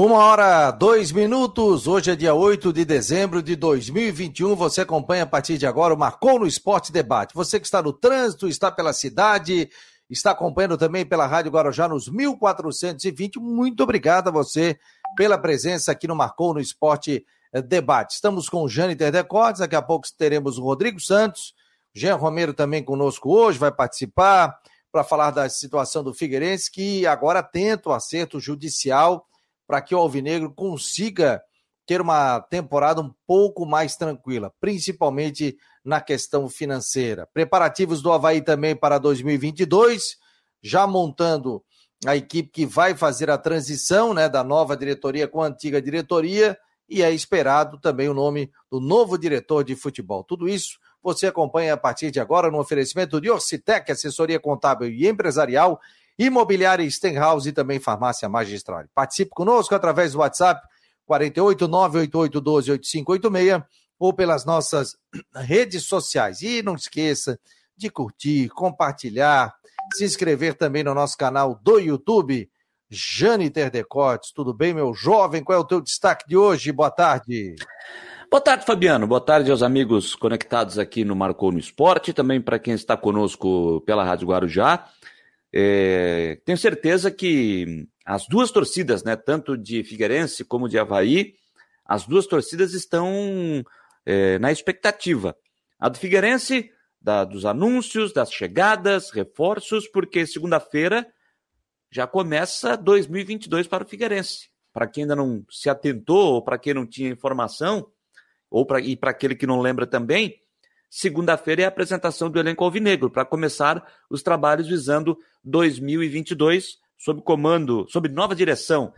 Uma hora, dois minutos. Hoje é dia 8 de dezembro de 2021. Você acompanha a partir de agora o Marcou no Esporte Debate. Você que está no trânsito, está pela cidade, está acompanhando também pela Rádio Guarujá nos 1420. Muito obrigado a você pela presença aqui no Marcou no Esporte Debate. Estamos com o Jâniter Decotes, daqui a pouco teremos o Rodrigo Santos. Jean Romero também conosco hoje, vai participar para falar da situação do Figueirense, que agora tenta o acerto judicial para que o Alvinegro consiga ter uma temporada um pouco mais tranquila, principalmente na questão financeira. Preparativos do Havaí também para 2022, já montando a equipe que vai fazer a transição né, da nova diretoria com a antiga diretoria, e é esperado também o nome do novo diretor de futebol. Tudo isso você acompanha a partir de agora no oferecimento de Orcitec, assessoria contábil e empresarial Imobiliária Stenhouse e também Farmácia Magistral. Participe conosco através do WhatsApp 48988128586 ou pelas nossas redes sociais. E não esqueça de curtir, compartilhar, se inscrever também no nosso canal do YouTube. Jâniter Decotes, tudo bem, meu jovem? Qual é o teu destaque de hoje? Boa tarde. Boa tarde, Fabiano. Boa tarde aos amigos conectados aqui no Marcou no Esporte, também para quem está conosco pela Rádio Guarujá. É, tenho certeza que as duas torcidas, né, tanto de Figueirense como de Havaí, as duas torcidas estão é, na expectativa. A do Figueirense, da, dos anúncios, das chegadas, reforços, porque segunda-feira já começa 2022 para o Figueirense. Para quem ainda não se atentou, ou para quem não tinha informação, ou pra, e para aquele que não lembra também, Segunda-feira é a apresentação do elenco alvinegro para começar os trabalhos visando 2022 sob comando, sob nova direção.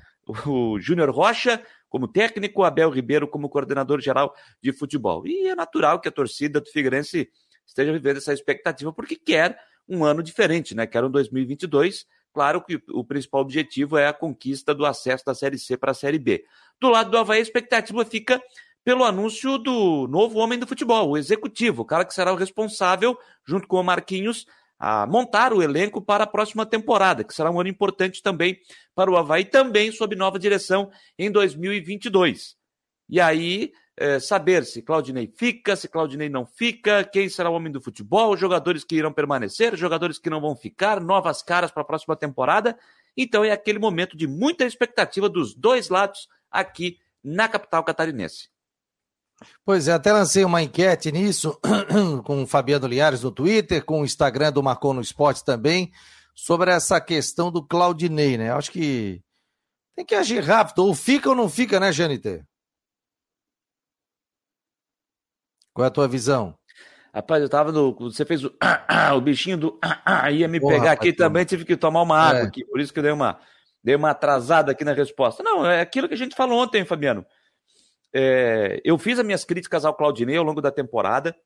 O Júnior Rocha como técnico, Abel Ribeiro como coordenador geral de futebol. E é natural que a torcida do Figueirense esteja vivendo essa expectativa porque quer um ano diferente, né? Quer um 2022. Claro que o principal objetivo é a conquista do acesso da Série C para a Série B. Do lado do Havaí, a expectativa fica pelo anúncio do novo homem do futebol, o executivo, o cara que será o responsável, junto com o Marquinhos, a montar o elenco para a próxima temporada, que será um ano importante também para o Havaí, também sob nova direção em 2022. E aí, é, saber se Claudinei fica, se Claudinei não fica, quem será o homem do futebol, jogadores que irão permanecer, jogadores que não vão ficar, novas caras para a próxima temporada. Então é aquele momento de muita expectativa dos dois lados aqui na capital catarinense. Pois é, até lancei uma enquete nisso com o Fabiano Linhares no Twitter, com o Instagram do Marcou no Esporte também, sobre essa questão do Claudinei, né? Acho que tem que agir rápido, ou fica ou não fica, né, Janiter? Qual é a tua visão? Rapaz, eu tava no. Você fez o. o bichinho do. ia me Porra, pegar aqui também, tive que tomar uma água é. aqui, por isso que eu dei uma, dei uma atrasada aqui na resposta. Não, é aquilo que a gente falou ontem, Fabiano. É, eu fiz as minhas críticas ao Claudinei ao longo da temporada.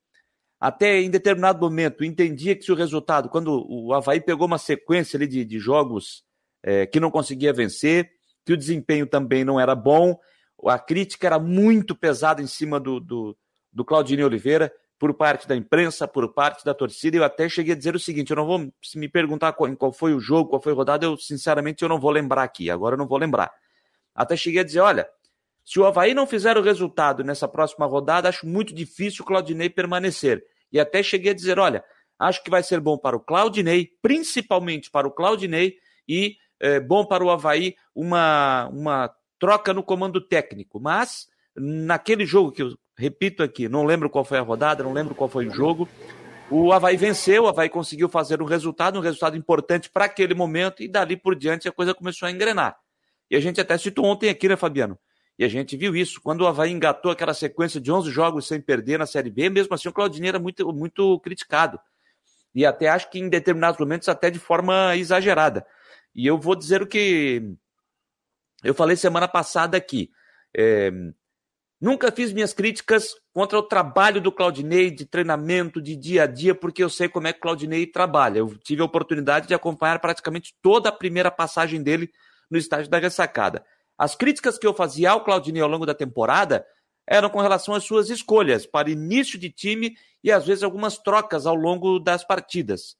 Até em determinado momento entendia que se o resultado, quando o Havaí pegou uma sequência ali de, de jogos é, que não conseguia vencer, que o desempenho também não era bom, a crítica era muito pesada em cima do, do, do Claudinei Oliveira, por parte da imprensa, por parte da torcida. Eu até cheguei a dizer o seguinte: eu não vou, se me perguntar qual, qual foi o jogo, qual foi a rodada, eu sinceramente eu não vou lembrar aqui. Agora eu não vou lembrar. Até cheguei a dizer: olha, se o Havaí não fizer o resultado nessa próxima rodada, acho muito difícil o Claudinei permanecer. E até cheguei a dizer: olha, acho que vai ser bom para o Claudinei, principalmente para o Claudinei, e é, bom para o Havaí uma, uma troca no comando técnico. Mas, naquele jogo que eu repito aqui, não lembro qual foi a rodada, não lembro qual foi o jogo. O Havaí venceu, o Havaí conseguiu fazer um resultado, um resultado importante para aquele momento, e dali por diante a coisa começou a engrenar. E a gente até citou ontem aqui, né, Fabiano? E a gente viu isso. Quando o Havaí engatou aquela sequência de 11 jogos sem perder na Série B, mesmo assim o Claudinei era muito, muito criticado. E até acho que em determinados momentos até de forma exagerada. E eu vou dizer o que eu falei semana passada aqui. É... Nunca fiz minhas críticas contra o trabalho do Claudinei, de treinamento, de dia a dia, porque eu sei como é que o Claudinei trabalha. Eu tive a oportunidade de acompanhar praticamente toda a primeira passagem dele no estágio da ressacada. As críticas que eu fazia ao Claudinei ao longo da temporada eram com relação às suas escolhas para início de time e às vezes algumas trocas ao longo das partidas.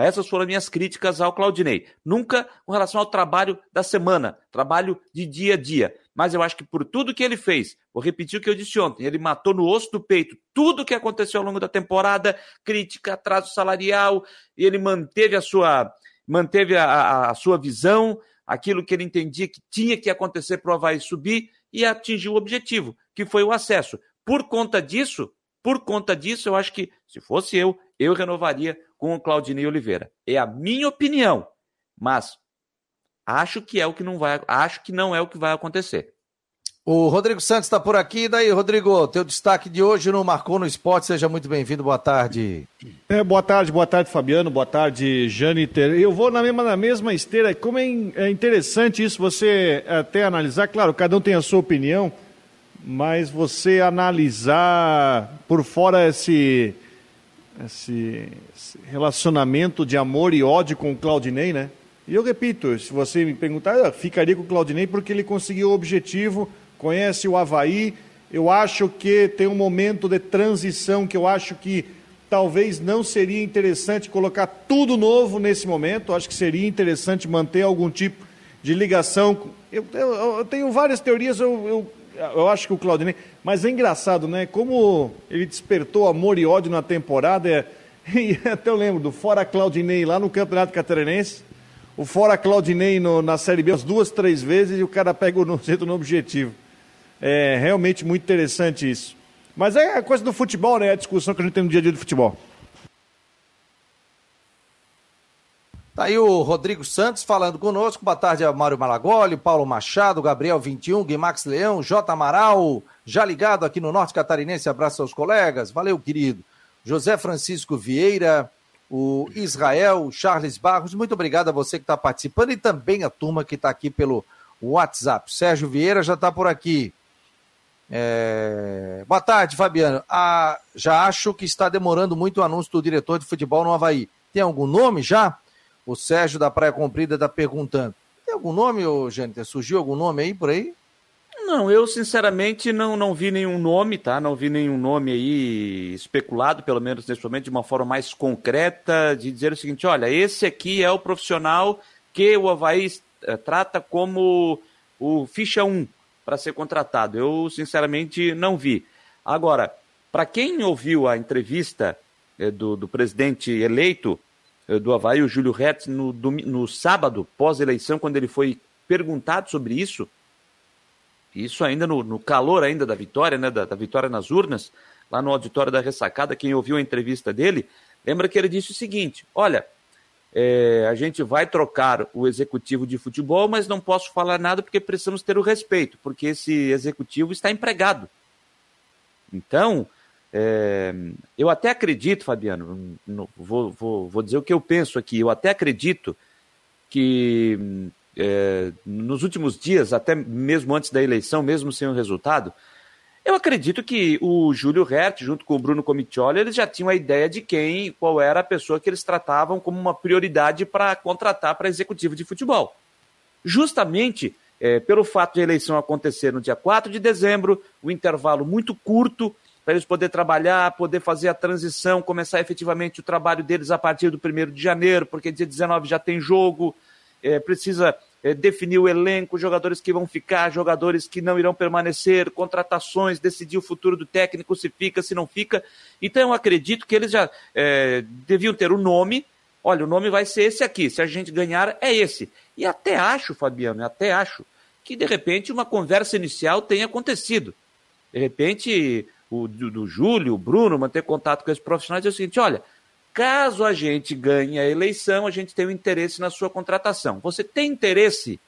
Essas foram minhas críticas ao Claudinei. Nunca com relação ao trabalho da semana, trabalho de dia a dia. Mas eu acho que por tudo que ele fez, vou repetir o que eu disse ontem, ele matou no osso do peito tudo o que aconteceu ao longo da temporada, crítica, atraso salarial, ele manteve a sua, manteve a, a, a sua visão, aquilo que ele entendia que tinha que acontecer para o Havaí subir e atingiu o objetivo, que foi o acesso. Por conta disso, por conta disso, eu acho que, se fosse eu, eu renovaria com o Claudinei Oliveira. É a minha opinião, mas acho que é o que não vai, acho que não é o que vai acontecer. O Rodrigo Santos está por aqui. Daí, Rodrigo, teu destaque de hoje no Marcou no Esporte. Seja muito bem-vindo. Boa tarde. É, boa tarde, boa tarde, Fabiano. Boa tarde, Janiter. Eu vou na mesma, na mesma esteira. Como é, é interessante isso, você até analisar. Claro, cada um tem a sua opinião, mas você analisar por fora esse, esse, esse relacionamento de amor e ódio com o Claudinei, né? E eu repito, se você me perguntar, eu ficaria com o Claudinei porque ele conseguiu o objetivo conhece o Havaí. Eu acho que tem um momento de transição que eu acho que talvez não seria interessante colocar tudo novo nesse momento. Acho que seria interessante manter algum tipo de ligação. Eu, eu, eu tenho várias teorias, eu, eu, acho que o Claudinei. Mas é engraçado, né? Como ele despertou amor e ódio na temporada. É, e até eu lembro do Fora Claudinei lá no Campeonato Catarinense. O Fora Claudinei no, na Série B umas duas, três vezes e o cara pega o centro no objetivo. É realmente muito interessante isso. Mas é a coisa do futebol, né? A discussão que a gente tem no dia a dia do futebol. Tá aí o Rodrigo Santos falando conosco. Boa tarde Mário Malagoli, Paulo Machado, Gabriel 21, Guimax Leão, J. Amaral, já ligado aqui no Norte Catarinense. Abraço aos colegas. Valeu, querido. José Francisco Vieira, o Israel, Charles Barros. Muito obrigado a você que está participando e também a turma que está aqui pelo WhatsApp. Sérgio Vieira já está por aqui. É... Boa tarde, Fabiano. Ah, já acho que está demorando muito o anúncio do diretor de futebol no Havaí. Tem algum nome já? O Sérgio da Praia Comprida está perguntando. Tem algum nome, ô Jâniter? Surgiu algum nome aí por aí? Não, eu sinceramente não, não vi nenhum nome, tá? Não vi nenhum nome aí especulado, pelo menos nesse momento, de uma forma mais concreta, de dizer o seguinte: olha, esse aqui é o profissional que o Havaí eh, trata como o ficha 1 para ser contratado. Eu, sinceramente, não vi. Agora, para quem ouviu a entrevista eh, do, do, presidente eleito eh, do Havaí, o Júlio Retz, no, no sábado, pós-eleição, quando ele foi perguntado sobre isso, isso ainda no, no calor ainda da vitória, né, da, da vitória nas urnas, lá no auditório da ressacada, quem ouviu a entrevista dele, lembra que ele disse o seguinte: olha, é, a gente vai trocar o executivo de futebol, mas não posso falar nada porque precisamos ter o respeito, porque esse executivo está empregado. Então, é, eu até acredito, Fabiano, no, vou, vou, vou dizer o que eu penso aqui, eu até acredito que é, nos últimos dias, até mesmo antes da eleição, mesmo sem o resultado, eu acredito que o Júlio Hertz, junto com o Bruno Comitioli, eles já tinham a ideia de quem, qual era a pessoa que eles tratavam como uma prioridade para contratar para executivo de futebol. Justamente é, pelo fato de a eleição acontecer no dia 4 de dezembro, o um intervalo muito curto, para eles poderem trabalhar, poder fazer a transição, começar efetivamente o trabalho deles a partir do 1 de janeiro, porque dia 19 já tem jogo, é, precisa é, definir o elenco, jogadores que vão ficar, jogadores que não irão permanecer, contratações, decidir o futuro do técnico, se fica, se não fica. Então eu acredito que eles já é, deviam ter o um nome. Olha, o nome vai ser esse aqui. Se a gente ganhar, é esse. E até acho, Fabiano, até acho que de repente uma conversa inicial tenha acontecido. De repente, o do, do Júlio, o Bruno, manter contato com esses profissionais dizer o seguinte: olha, Caso a gente ganhe a eleição, a gente tem um interesse na sua contratação. Você tem interesse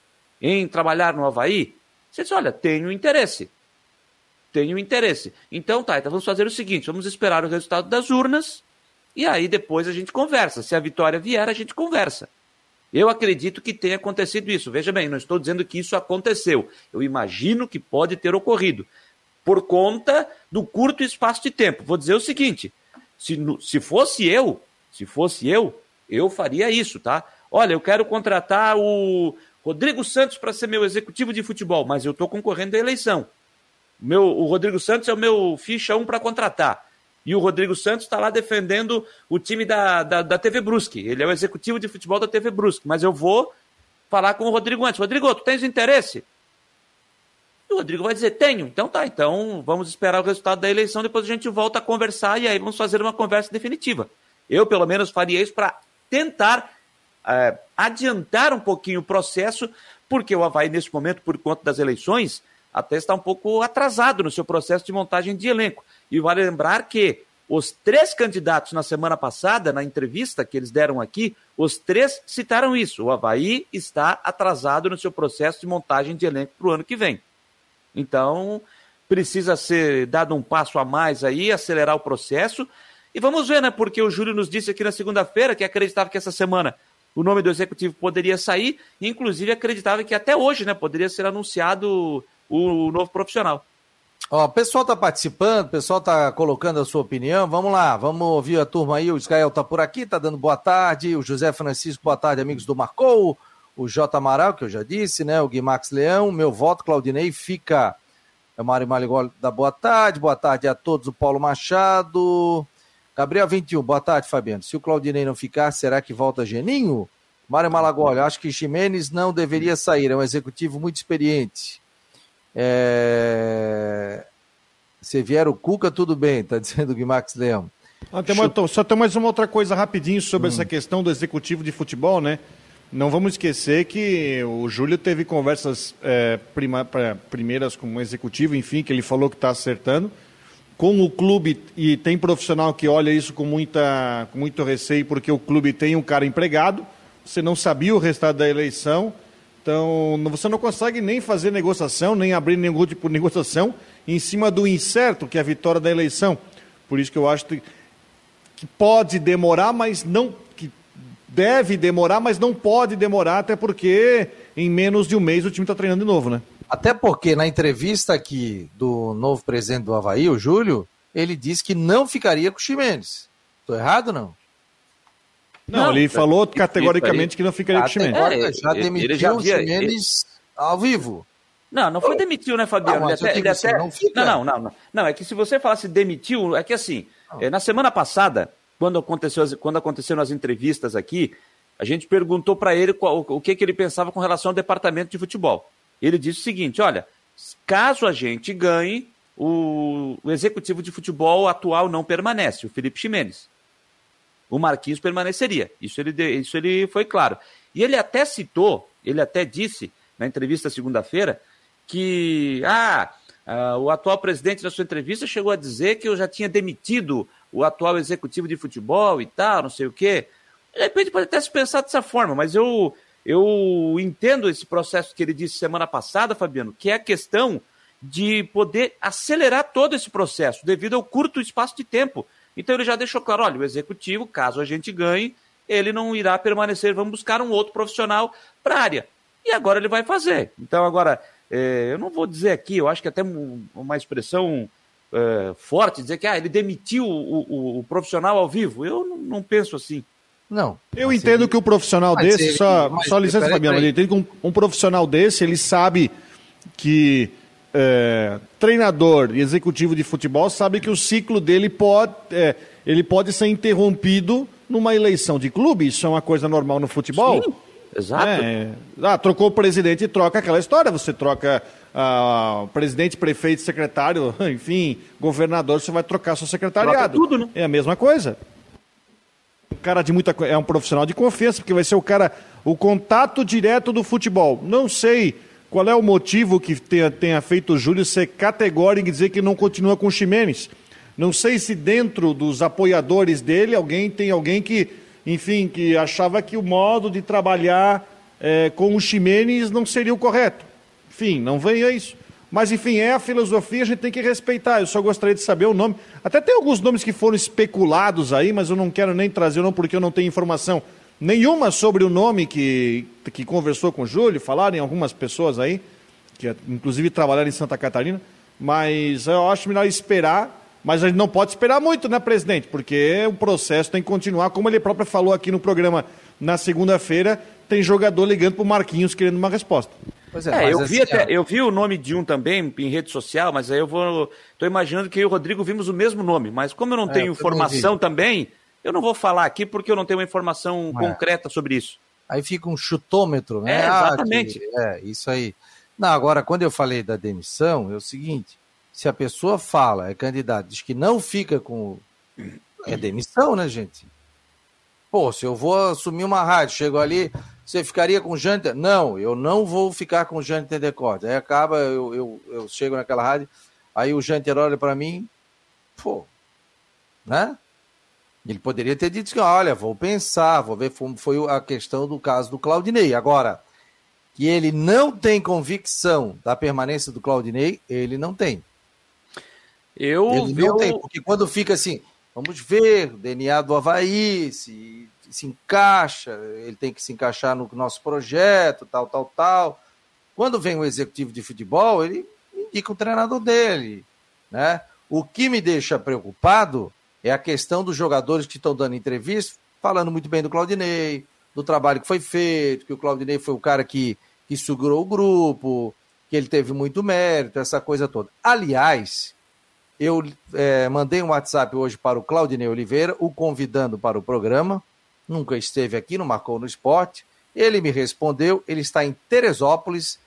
em trabalhar no Havaí? Você diz, olha, tenho interesse. Tenho interesse. Então, tá, então vamos fazer o seguinte: vamos esperar o resultado das urnas e aí depois a gente conversa. Se a vitória vier, a gente conversa. Eu acredito que tenha acontecido isso. Veja bem, não estou dizendo que isso aconteceu. Eu imagino que pode ter ocorrido. Por conta do curto espaço de tempo. Vou dizer o seguinte: se, se fosse eu, se fosse eu, eu faria isso, tá? Olha, eu quero contratar o Rodrigo Santos para ser meu executivo de futebol, mas eu estou concorrendo à eleição. Meu, o Rodrigo Santos é o meu ficha 1 para contratar. E o Rodrigo Santos está lá defendendo o time da, da, da TV Brusque. Ele é o executivo de futebol da TV Brusque. Mas eu vou falar com o Rodrigo antes. Rodrigo, tu tens interesse? E o Rodrigo vai dizer, tenho. Então tá, então vamos esperar o resultado da eleição, depois a gente volta a conversar e aí vamos fazer uma conversa definitiva. Eu, pelo menos, faria isso para tentar é, adiantar um pouquinho o processo, porque o Havaí, nesse momento, por conta das eleições, até está um pouco atrasado no seu processo de montagem de elenco. E vale lembrar que os três candidatos na semana passada, na entrevista que eles deram aqui, os três citaram isso. O Havaí está atrasado no seu processo de montagem de elenco para o ano que vem. Então, precisa ser dado um passo a mais aí, acelerar o processo. E vamos ver, né? Porque o Júlio nos disse aqui na segunda-feira que acreditava que essa semana o nome do executivo poderia sair, e inclusive acreditava que até hoje, né, poderia ser anunciado o, novo profissional. Ó, o pessoal está participando, o pessoal está colocando a sua opinião. Vamos lá, vamos ouvir a turma aí. O Israel está por aqui, está dando boa tarde. O José Francisco, boa tarde, amigos do Marcou o J. Amaral, que eu já disse, né? O Guimax Leão, meu voto, Claudinei, fica. É o Mário Maligol da boa tarde, boa tarde a todos, o Paulo Machado. Gabriel 21, boa tarde, Fabiano. Se o Claudinei não ficar, será que volta Geninho? Mário Malagoli, acho que Ximenes não deveria sair, é um executivo muito experiente. É... Se vier o Cuca, tudo bem, tá dizendo o Guimax Leão. Ah, tem uma, só tem mais uma outra coisa rapidinho sobre hum. essa questão do executivo de futebol, né? Não vamos esquecer que o Júlio teve conversas é, prima, pra, primeiras com o executivo, enfim, que ele falou que está acertando. Com o clube, e tem profissional que olha isso com, muita, com muito receio, porque o clube tem um cara empregado, você não sabia o resultado da eleição, então você não consegue nem fazer negociação, nem abrir nenhum tipo de negociação em cima do incerto, que é a vitória da eleição. Por isso que eu acho que pode demorar, mas não deve demorar, mas não pode demorar, até porque em menos de um mês o time está treinando de novo, né? Até porque na entrevista aqui do novo presidente do Havaí, o Júlio, ele disse que não ficaria com o Ximenes. Estou errado não? Não, não ele falou categoricamente que não ficaria com o Ximenes. É, já demitiu já o Ximenes ao vivo. Não, não foi demitiu, né, Fabiano? Não, ele até, ele até... Não, não, não, não, não. é que se você falasse demitiu, é que assim, é, na semana passada, quando, aconteceu, quando aconteceram as entrevistas aqui, a gente perguntou para ele qual, o que, que ele pensava com relação ao departamento de futebol. Ele disse o seguinte: olha, caso a gente ganhe, o, o executivo de futebol atual não permanece, o Felipe Ximenes. O Marquinhos permaneceria. Isso ele, isso ele foi claro. E ele até citou, ele até disse na entrevista segunda-feira que ah, ah, o atual presidente da sua entrevista chegou a dizer que eu já tinha demitido o atual executivo de futebol e tal, não sei o quê. De repente pode até se pensar dessa forma, mas eu, eu entendo esse processo que ele disse semana passada, Fabiano, que é a questão de poder acelerar todo esse processo, devido ao curto espaço de tempo. Então ele já deixou claro: olha, o executivo, caso a gente ganhe, ele não irá permanecer, vamos buscar um outro profissional para a área. E agora ele vai fazer. Então, agora, é, eu não vou dizer aqui, eu acho que até uma expressão é, forte, dizer que ah, ele demitiu o, o, o profissional ao vivo. Eu não, não penso assim. Não. Eu entendo ele... que o profissional mas desse, ele... só, mas, só licença, Fabiano, eu entendo que um, um, profissional desse, ele sabe que é, treinador e executivo de futebol sabe que o ciclo dele pode, é, ele pode ser interrompido numa eleição de clube. Isso é uma coisa normal no futebol. Sim, exato. É, ah, trocou o presidente e troca aquela história. Você troca uh, presidente, prefeito, secretário, enfim, governador, você vai trocar seu secretariado. Troca tudo, né? É a mesma coisa. O cara de muita é um profissional de confiança, porque vai ser o cara, o contato direto do futebol. Não sei qual é o motivo que tenha, tenha feito o Júlio ser categórico e dizer que não continua com o Ximenes. Não sei se dentro dos apoiadores dele alguém tem alguém que, enfim, que achava que o modo de trabalhar é, com o Ximenes não seria o correto. Enfim, não venha isso. Mas, enfim, é a filosofia, a gente tem que respeitar. Eu só gostaria de saber o nome. Até tem alguns nomes que foram especulados aí, mas eu não quero nem trazer o nome porque eu não tenho informação nenhuma sobre o nome que, que conversou com o Júlio. Falaram em algumas pessoas aí, que inclusive trabalharam em Santa Catarina. Mas eu acho melhor esperar. Mas a gente não pode esperar muito, né, presidente? Porque o processo tem que continuar, como ele próprio falou aqui no programa na segunda-feira. Tem jogador ligando para o Marquinhos querendo uma resposta. Pois é, é eu, vi assim, até, eu vi o nome de um também em rede social, mas aí eu vou. Estou imaginando que eu e o Rodrigo vimos o mesmo nome, mas como eu não é, tenho informação também, eu não vou falar aqui porque eu não tenho uma informação é. concreta sobre isso. Aí fica um chutômetro, né? É, exatamente. Ah, que, é, isso aí. Não, agora, quando eu falei da demissão, é o seguinte: se a pessoa fala, é candidato, diz que não fica com. É demissão, né, gente? Pô, se eu vou assumir uma rádio, chego ali, você ficaria com o Jâniter? Não, eu não vou ficar com o Jâniter Decorte. Aí acaba, eu, eu, eu chego naquela rádio, aí o Jâniter olha para mim, pô, né? Ele poderia ter dito que, olha, vou pensar, vou ver como foi a questão do caso do Claudinei. Agora, que ele não tem convicção da permanência do Claudinei, ele não tem. Eu, ele não eu... tem, porque quando fica assim, vamos ver, o DNA do Havaí, se, se encaixa, ele tem que se encaixar no nosso projeto, tal, tal, tal. Quando vem o executivo de futebol, ele indica o treinador dele, né? O que me deixa preocupado é a questão dos jogadores que estão dando entrevista, falando muito bem do Claudinei, do trabalho que foi feito, que o Claudinei foi o cara que, que segurou o grupo, que ele teve muito mérito, essa coisa toda. Aliás, eu é, mandei um WhatsApp hoje para o Claudinei Oliveira, o convidando para o programa. Nunca esteve aqui, não marcou no esporte. Ele me respondeu, ele está em Teresópolis,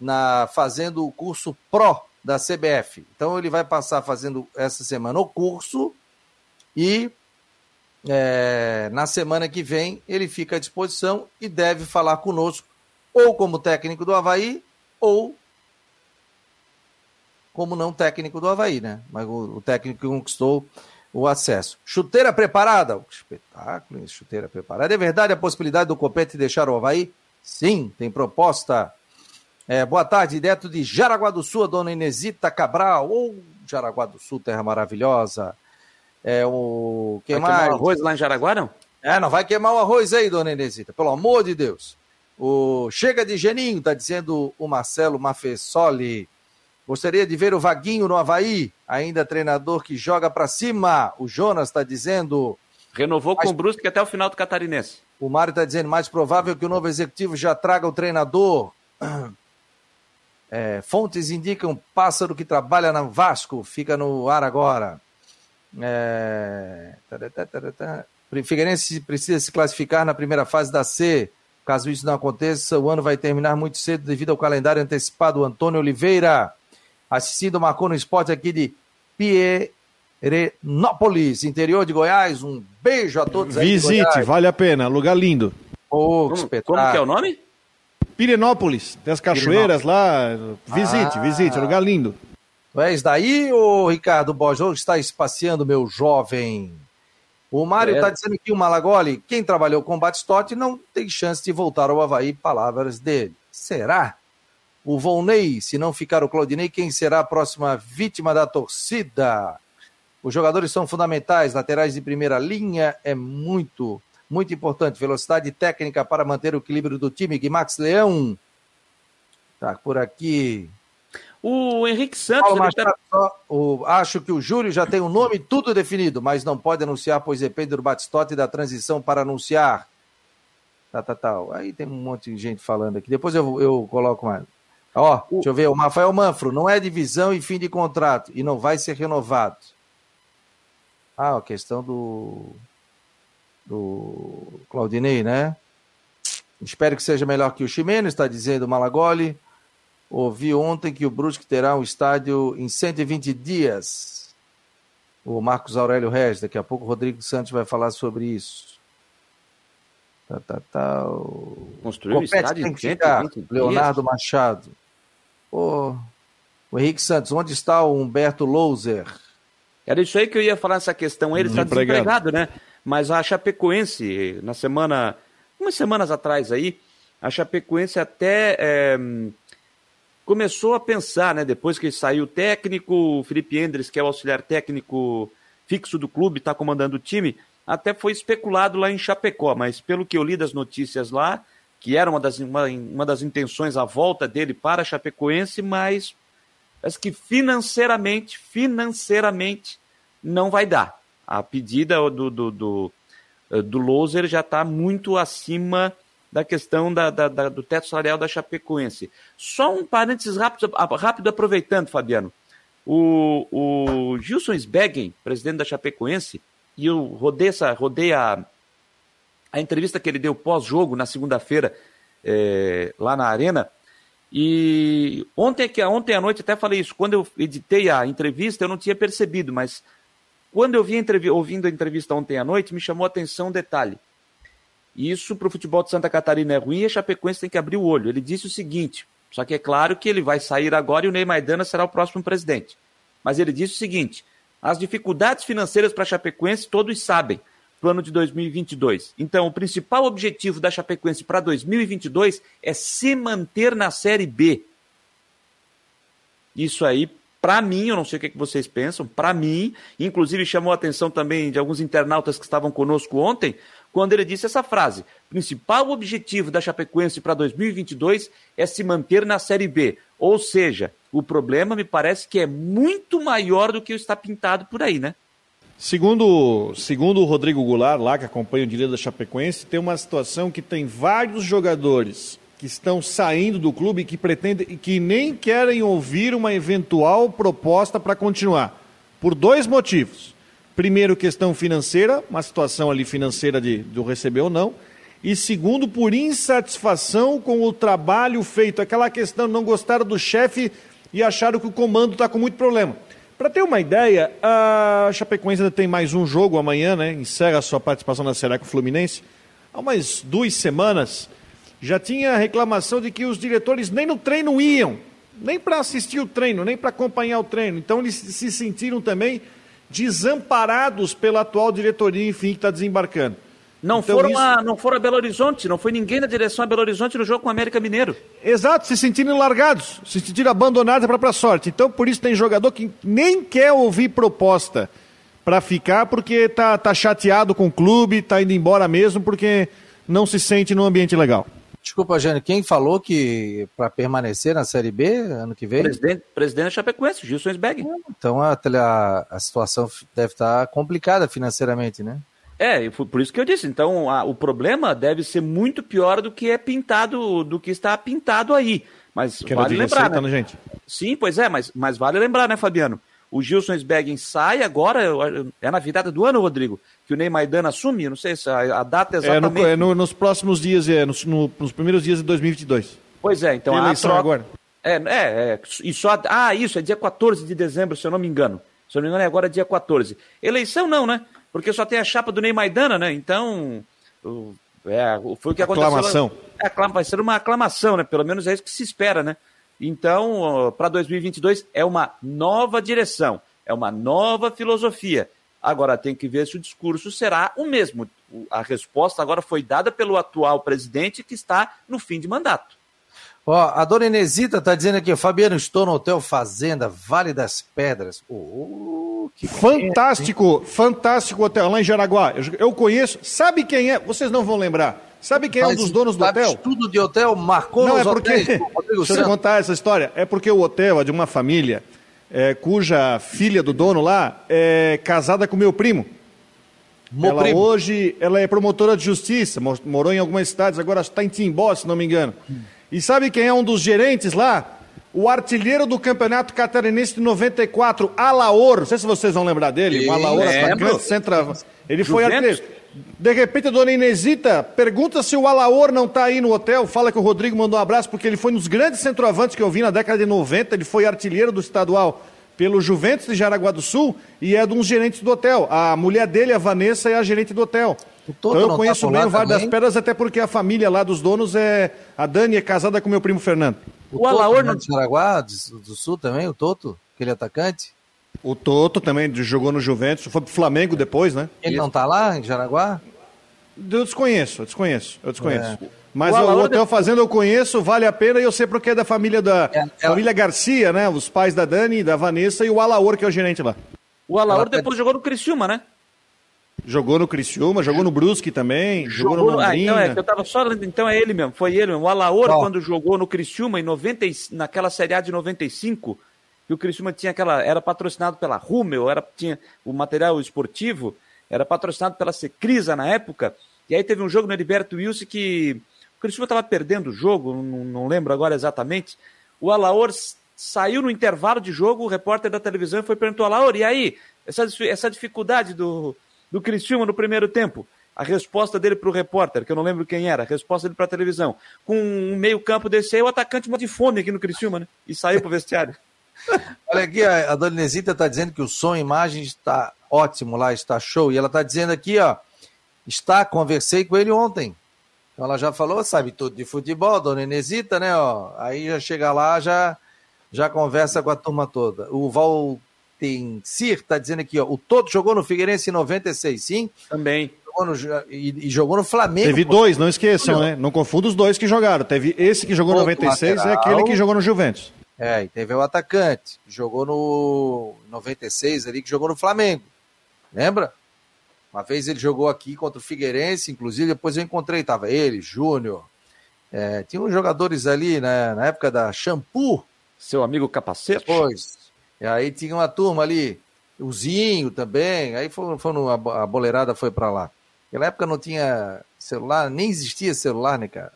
na, fazendo o curso Pro da CBF. Então ele vai passar fazendo essa semana o curso e é, na semana que vem ele fica à disposição e deve falar conosco, ou como técnico do Havaí, ou como não técnico do Havaí, né? Mas o, o técnico que conquistou o acesso. Chuteira preparada? espetáculo, chuteira preparada. É verdade a possibilidade do Copete deixar o Havaí? Sim, tem proposta. É, boa tarde, direto de Jaraguá do Sul, a dona Inesita Cabral. Ou oh, Jaraguá do Sul, terra maravilhosa. É o. Quem vai mais? Queimar o arroz lá em Jaraguá, não? É, não vai queimar o arroz aí, dona Inesita, pelo amor de Deus. O Chega de Geninho, tá dizendo o Marcelo Mafessoli. Gostaria de ver o Vaguinho no Havaí, ainda treinador que joga para cima. O Jonas está dizendo. Renovou com o Brusque até o final do Catarinense. O Mário está dizendo mais provável que o novo executivo já traga o treinador. É, fontes indicam pássaro que trabalha na Vasco, fica no ar agora. É... Figueirense precisa se classificar na primeira fase da C. Caso isso não aconteça, o ano vai terminar muito cedo devido ao calendário antecipado. Antônio Oliveira, assistindo marcou no esporte aqui de Pierenópolis, interior de Goiás. Um beijo a todos aí. Visite, vale a pena, lugar lindo. Oh, como, como que é o nome? Pirenópolis, tem as cachoeiras Pirenópolis. lá. Visite, ah. visite, lugar lindo. És daí, ô Ricardo Borges, está espaciando, meu jovem? O Mário está é. dizendo que o Malagoli, quem trabalhou com Batistotti, não tem chance de voltar ao Havaí, palavras dele. Será? O Volney, se não ficar o Claudinei, quem será a próxima vítima da torcida? Os jogadores são fundamentais, laterais de primeira linha é muito, muito importante. Velocidade técnica para manter o equilíbrio do time. Guimax Leão, tá por aqui. O Henrique Santos. Paulo Machado, tá... o, acho que o Júlio já tem o um nome tudo definido, mas não pode anunciar, pois depende do Batistote da transição para anunciar. Tá, tá, tá. Aí tem um monte de gente falando aqui. Depois eu, eu coloco mais. Ó, o... deixa eu ver. O Rafael Manfro, não é divisão e fim de contrato e não vai ser renovado. Ah, a questão do. Do Claudinei, né? Espero que seja melhor que o Ximeno, está dizendo o Malagoli. Ouvi ontem que o Brusque terá um estádio em 120 dias. O Marcos Aurélio Regis, daqui a pouco o Rodrigo Santos vai falar sobre isso. Tá, tá, tá. Construiu um estádio em 120 dias? Leonardo Machado. Pô, o Henrique Santos, onde está o Humberto Louser? Era isso aí que eu ia falar essa questão. Ele está desempregado, né? Mas a Chapecoense, na semana, umas semanas atrás aí, a Chapecoense até é, começou a pensar, né? Depois que saiu o técnico, o Felipe Endres, que é o auxiliar técnico fixo do clube, está comandando o time, até foi especulado lá em Chapecó, mas pelo que eu li das notícias lá, que era uma das, uma, uma das intenções a volta dele para a Chapecoense, mas acho que financeiramente, financeiramente, não vai dar. A pedida do, do, do, do Loser já está muito acima da questão da, da, da, do teto salarial da Chapecoense. Só um parênteses rápido, rápido aproveitando, Fabiano. O, o Gilson Sbeggen, presidente da Chapecoense, e eu rodei, essa, rodei a, a entrevista que ele deu pós-jogo na segunda-feira é, lá na Arena. E ontem, ontem à noite até falei isso. Quando eu editei a entrevista, eu não tinha percebido, mas quando eu vi a ouvindo a entrevista ontem à noite, me chamou a atenção um detalhe. Isso para o futebol de Santa Catarina é ruim e a Chapecoense tem que abrir o olho. Ele disse o seguinte: só que é claro que ele vai sair agora e o Ney Maidana será o próximo presidente. Mas ele disse o seguinte: as dificuldades financeiras para a Chapecoense todos sabem para o ano de 2022. Então, o principal objetivo da Chapecoense para 2022 é se manter na Série B. Isso aí, para mim, eu não sei o que vocês pensam, para mim, inclusive chamou a atenção também de alguns internautas que estavam conosco ontem, quando ele disse essa frase: principal objetivo da Chapecoense para 2022 é se manter na Série B. Ou seja, o problema me parece que é muito maior do que está pintado por aí, né? Segundo, segundo o Rodrigo Goulart, lá que acompanha o direito da Chapecoense, tem uma situação que tem vários jogadores que estão saindo do clube que pretendem e que nem querem ouvir uma eventual proposta para continuar. Por dois motivos. Primeiro, questão financeira, uma situação ali financeira de, de receber ou não. E segundo, por insatisfação com o trabalho feito. Aquela questão, não gostaram do chefe e acharam que o comando está com muito problema. Para ter uma ideia, a Chapecoense ainda tem mais um jogo amanhã, né? Encerra a sua participação na Série com o Fluminense. Há umas duas semanas já tinha reclamação de que os diretores nem no treino iam, nem para assistir o treino, nem para acompanhar o treino. Então eles se sentiram também desamparados pela atual diretoria, enfim, que está desembarcando. Não, então, foram isso... a, não foram a Belo Horizonte, não foi ninguém da direção a Belo Horizonte no jogo com o América Mineiro. Exato, se sentiram largados, se sentiram abandonados para a própria sorte. Então, por isso tem jogador que nem quer ouvir proposta para ficar porque tá, tá chateado com o clube, tá indo embora mesmo porque não se sente num ambiente legal. Desculpa, Jane, quem falou que para permanecer na Série B ano que vem? Presidente, presidente da Chapecoense, Gilson Sbeg. Então a, a, a, situação deve estar complicada financeiramente, né? É, por isso que eu disse. Então a, o problema deve ser muito pior do que é pintado, do que está pintado aí. Mas que vale lembrar, né? gente? Sim, pois é, mas, mas vale lembrar, né, Fabiano? O Gilson Sbeggen sai agora, é na virada do ano, Rodrigo, que o Ney Maidana assume, não sei se a, a data exatamente... É, no, é no, nos próximos dias, é, nos, no, nos primeiros dias de 2022. Pois é, então a troca... agora. É, é, é, e só, ah, isso, é dia 14 de dezembro, se eu não me engano. Se eu não me engano, é agora dia 14. Eleição não, né? Porque só tem a chapa do Ney Maidana, né? Então, é, foi o que aconteceu. Aclamação. É, vai ser uma aclamação, né? Pelo menos é isso que se espera, né? Então, para 2022 é uma nova direção, é uma nova filosofia. Agora tem que ver se o discurso será o mesmo. A resposta agora foi dada pelo atual presidente que está no fim de mandato. Ó, a dona Inesita está dizendo aqui, Fabiano, estou no Hotel Fazenda, Vale das Pedras. Oh, que fantástico, fantástico hotel lá em Jaraguá. Eu, eu conheço. Sabe quem é? Vocês não vão lembrar. Sabe quem é um dos donos do hotel? Tudo de hotel marcou Não, é porque. Hotéis, Deixa eu contar essa história. É porque o hotel é de uma família é, cuja filha do dono lá é casada com meu primo. Meu ela primo. hoje ela é promotora de justiça, morou em algumas cidades, agora está em Timbó, se não me engano. E sabe quem é um dos gerentes lá? O artilheiro do Campeonato Catarinense de 94, Alaor. Não sei se vocês vão lembrar dele. o Alaor, atacante, centroavante. Ele foi artilheiro. De repente, a dona Inesita pergunta se o Alaor não está aí no hotel. Fala que o Rodrigo mandou um abraço, porque ele foi um dos grandes centroavantes que eu vi na década de 90. Ele foi artilheiro do estadual pelo Juventus de Jaraguá do Sul e é de um gerentes do hotel. A mulher dele, a Vanessa, é a gerente do hotel. Então eu tá conheço tá bem o Vale das Pedras, até porque a família lá dos donos é. A Dani é casada com meu primo Fernando. O, o Alaor não... de Jaraguá do Sul também, o Toto, aquele atacante? O Toto também jogou no Juventus, foi pro Flamengo depois, né? Ele não tá lá em Jaraguá? Eu desconheço, eu desconheço, eu desconheço. É. Mas o, o Hotel Fazenda eu conheço, vale a pena e eu sei porque é da família da é, família Garcia, né? Os pais da Dani, da Vanessa e o Alaor, que é o gerente lá. O Alaor ela depois jogou no Criciúma, né? Jogou no Criciúma, jogou no Brusque também, jogou, jogou no Londrina. Ah, então é, eu tava só, então é ele mesmo, foi ele mesmo. O Alaor, oh. quando jogou no Criciúma em 90, naquela Série A de 95, que o Criciúma tinha aquela, era patrocinado pela Rummel, era, tinha o material esportivo, era patrocinado pela Secrisa na época, e aí teve um jogo no Heriberto Wilson que O Criciúma estava perdendo o jogo, não, não, lembro agora exatamente. O Alaor saiu no intervalo de jogo, o repórter da televisão foi perguntou ao Alaor, e aí, essa, essa dificuldade do, do Criciúma no primeiro tempo? A resposta dele para o repórter, que eu não lembro quem era, a resposta dele para a televisão. Com um meio campo desse aí, o atacante morre de fome aqui no Criciúma, né? E saiu para o vestiário. Olha aqui, a, a dona Inesita está dizendo que o som e imagem está ótimo lá, está show. E ela está dizendo aqui, ó, está, conversei com ele ontem. Então ela já falou, sabe tudo de futebol, dona Inesita, né? Ó, aí já chega lá, já, já conversa com a turma toda. O Valtencir está dizendo aqui, ó, o Todo jogou no Figueirense em 96, sim? Também. Jogou no, e, e, jogou no Flamengo. Teve dois, não esqueçam, né? Não confunda os dois que jogaram. Teve esse que jogou em 96 lateral. e aquele que jogou no Juventus. É, e teve o atacante, que jogou no 96 ali, que jogou no Flamengo. Lembra? Uma vez ele jogou aqui contra o Figueirense, inclusive depois eu encontrei, tava ele, Júnior. É, tinha uns jogadores ali né, na época da Shampoo. Seu amigo Capacete? Pois. E aí tinha uma turma ali, o Zinho também. Aí foi, foi no, a boleirada foi para lá. Naquela época não tinha celular, nem existia celular, né, cara?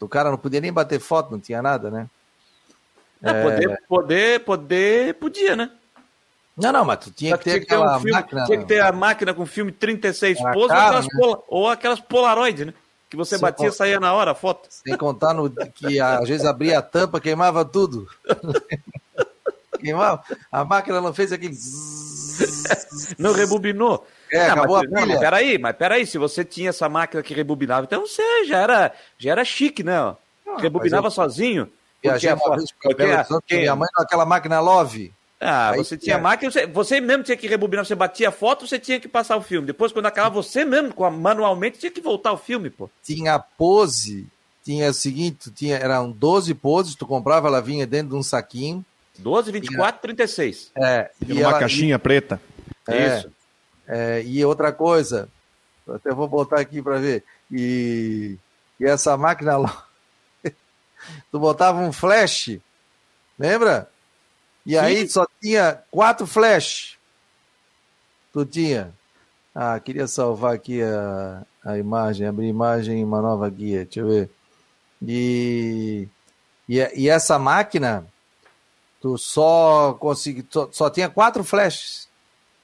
O cara não podia nem bater foto, não tinha nada, né? É... Poder, poder, poder, podia, né? Não, não, mas tu tinha que ter, tinha aquela um filme, máquina. Tinha que ter a máquina com filme 36 poses ou, aquelas né? pola, ou aquelas Polaroid, né? Que você Sem batia e saía na hora a foto. Sem contar no, que às vezes abria a tampa, queimava tudo. queimava. A máquina não fez aquele. não rebobinou. É, não, acabou mas, a pilha. Não, mas peraí, mas peraí, se você tinha essa máquina que rebobinava, então você já era, já era chique, né? Não, Rebobinava eu... sozinho. Viajei a, uma vez para Belo Horizonte, minha mãe aquela máquina Love. Ah, Aí, você tinha é. máquina, você, você, mesmo tinha que rebobinar, você batia a foto, você tinha que passar o filme. Depois, quando acabava, você mesmo, manualmente, tinha que voltar o filme, pô. Tinha pose, tinha o seguinte, tinha, eram 12 poses, tu comprava, ela vinha dentro de um saquinho. 12, 24, tinha, 36. É. E uma ela, caixinha e, preta. É, Isso. É, e outra coisa, até vou botar aqui para ver. E, e essa máquina tu botava um flash, lembra? E aí só tinha quatro flash. Tu tinha. Ah, queria salvar aqui a, a imagem, abrir imagem uma nova guia, deixa eu ver. E, e, e essa máquina, tu só consegui, só, só tinha quatro flashes.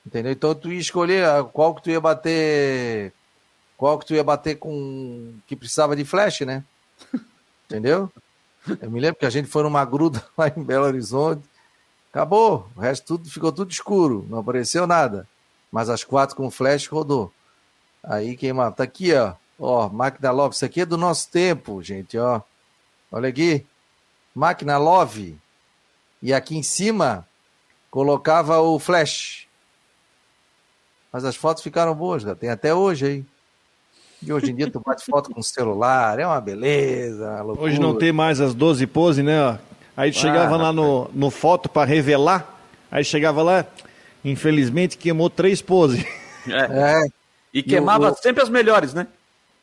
Entendeu? Então tu ia escolher qual que tu ia bater, qual que tu ia bater com que precisava de flash, né? Entendeu? Eu me lembro que a gente foi numa gruda lá em Belo Horizonte. Acabou. O resto tudo ficou tudo escuro. Não apareceu nada. Mas as quatro com flash rodou. Aí queimava. Tá aqui, ó. Ó, máquina Love. Isso aqui é do nosso tempo, gente, ó. Olha aqui. Máquina Love. E aqui em cima colocava o flash. Mas as fotos ficaram boas, cara. Tem até hoje aí. E hoje em dia tu bate foto com celular, é uma beleza. Uma hoje não tem mais as 12 poses, né? Aí chegava ah, lá no, no foto para revelar, aí chegava lá, infelizmente queimou três poses. É. é. E queimava e o, sempre as melhores, né?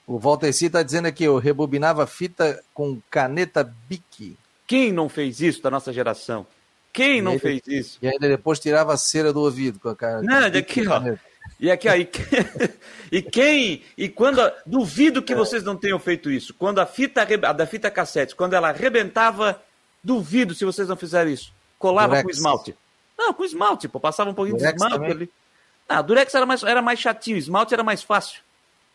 O Valteci tá dizendo aqui, eu rebobinava fita com caneta Bic. Quem não fez isso da nossa geração? Quem não fez isso? E ainda depois tirava a cera do ouvido com a caneta. Não, daqui, ó. E aqui, aí, e quem, e quando, duvido que vocês não tenham feito isso. Quando a fita, a da fita cassete, quando ela arrebentava, duvido se vocês não fizeram isso. Colava Durex. com esmalte. Não, com esmalte, pô, passava um pouquinho Durex de esmalte também. ali. Ah, Durex era mais, era mais chatinho, esmalte era mais fácil.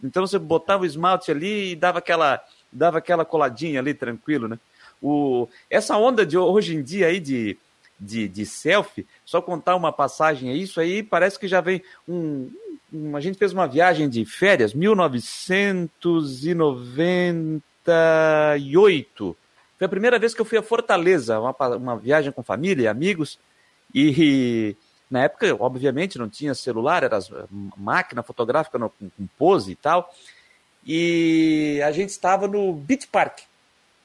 Então você botava o esmalte ali e dava aquela, dava aquela coladinha ali, tranquilo, né? O, essa onda de hoje em dia aí de de, de selfie, só contar uma passagem, isso aí parece que já vem um, um, A gente fez uma viagem de férias, 1998. Foi a primeira vez que eu fui a Fortaleza, uma, uma viagem com família e amigos, e, na época, obviamente, não tinha celular, era máquina fotográfica no, com, pose e tal. E a gente estava no Beach Park,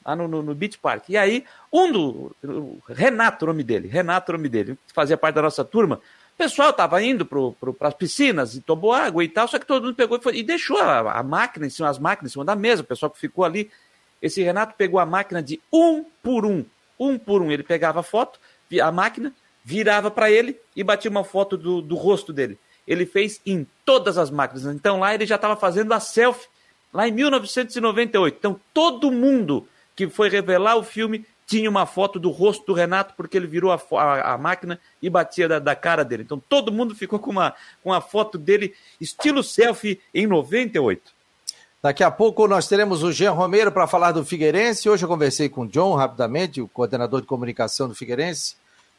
lá no, no, no Beach Park. E aí, um do. Renato, o nome dele, Renato, o nome dele, fazia parte da nossa turma. O pessoal estava indo para as piscinas e tomou água e tal, só que todo mundo pegou e, foi, e deixou a, a, máquina em cima, as máquinas em cima da mesa, o pessoal que ficou ali. Esse Renato pegou a máquina de um por um, um por um. Ele pegava a foto, a máquina, virava para ele e batia uma foto do, do rosto dele. Ele fez em todas as máquinas. Então lá ele já estava fazendo a selfie lá em 1998. Então, todo mundo que foi revelar o filme tinha uma foto do rosto do Renato, porque ele virou a, a, a máquina e batia da, da, cara dele. Então, todo mundo ficou com uma, com uma foto dele, estilo selfie, em 98. Daqui a pouco nós teremos o Jean Romero para falar do Figueirense. Hoje eu conversei com o John rapidamente, o coordenador de comunicação do Figueirense.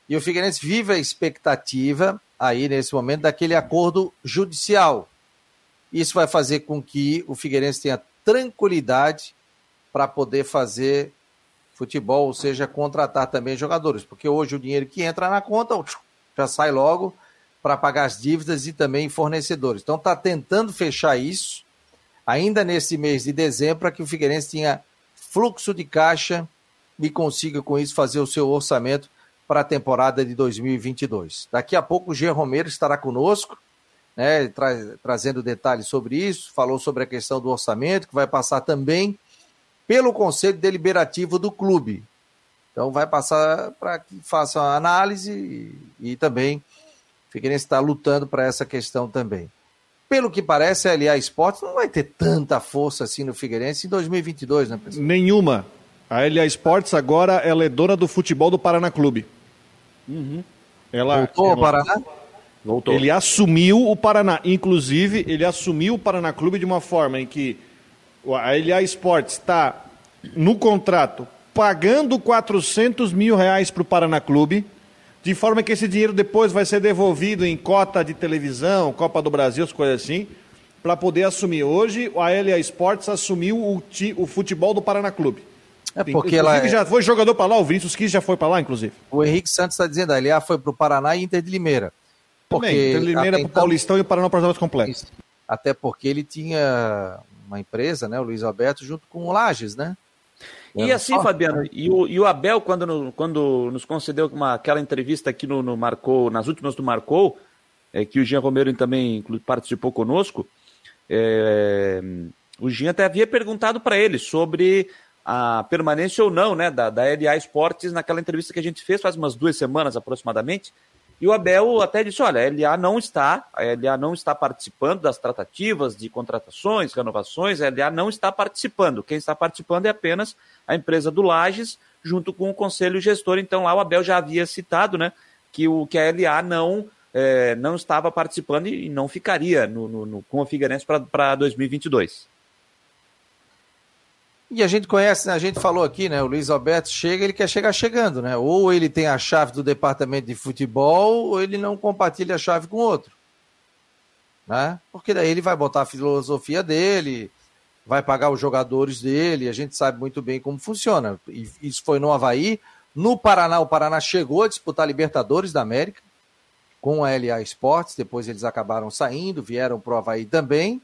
E o Figueirense vive a expectativa aí nesse momento daquele acordo judicial. Isso vai fazer com que o Figueirense tenha tranquilidade para poder fazer futebol, ou seja, contratar também jogadores, porque hoje o dinheiro que entra na conta já sai logo para pagar as dívidas e também fornecedores. Então está tentando fechar isso ainda nesse mês de dezembro para que o Figueirense tenha fluxo de caixa e consiga com isso fazer o seu orçamento para a temporada de 2022. Daqui a pouco o Jean Romero estará conosco, né, tra trazendo detalhes sobre isso, falou sobre a questão do orçamento, que vai passar também pelo Conselho Deliberativo do clube. Então vai passar para que faça a análise e, e também o Figueirense está lutando para essa questão também. Pelo que parece, a LA Esportes não vai ter tanta força assim no Figueirense em 2022, né, pessoal? Nenhuma. A LA Esportes agora ela é dona do futebol do Paraná Clube. Uhum. Ela, Voltou ela... ao Paraná? Voltou. Ele assumiu o Paraná. Inclusive, ele assumiu o Paraná Clube de uma forma em que a LA Esportes está no contrato pagando 400 mil reais para o Paraná Clube, de forma que esse dinheiro depois vai ser devolvido em cota de televisão, Copa do Brasil, as coisas assim, para poder assumir. Hoje, a LA Esportes assumiu o, o futebol do Paraná Clube. É porque ela é... já foi jogador para lá, o Vinícius Quis já foi para lá, inclusive. O Henrique Santos está dizendo, a LA foi para o Paraná e Inter de Limeira. Porque Também, Inter de Limeira para o então... Paulistão e o Paraná para os complexos. Até porque ele tinha uma empresa, né, o Luiz Alberto, junto com o Lages, né? E assim, Fabiano, e o, e o Abel, quando, no, quando nos concedeu uma, aquela entrevista aqui no, no Marcou, nas últimas do Marcou, é, que o Jean Romero também participou conosco, é, o Jean até havia perguntado para ele sobre a permanência ou não né, da, da LA Esportes naquela entrevista que a gente fez faz umas duas semanas aproximadamente. E o Abel até disse: olha, a LA não está, a LA não está participando das tratativas de contratações, renovações, a LA não está participando. Quem está participando é apenas a empresa do Lages, junto com o conselho gestor. Então lá o Abel já havia citado né, que, o, que a LA não, é, não estava participando e não ficaria no, no, no com o Figueirense para 2022. E a gente conhece, né, a gente falou aqui, né? O Luiz Alberto chega, ele quer chegar chegando, né? Ou ele tem a chave do departamento de futebol, ou ele não compartilha a chave com outro. Né? Porque daí ele vai botar a filosofia dele, vai pagar os jogadores dele, a gente sabe muito bem como funciona. E isso foi no Havaí. No Paraná, o Paraná chegou a disputar Libertadores da América com a LA Esportes, depois eles acabaram saindo, vieram para o Havaí também.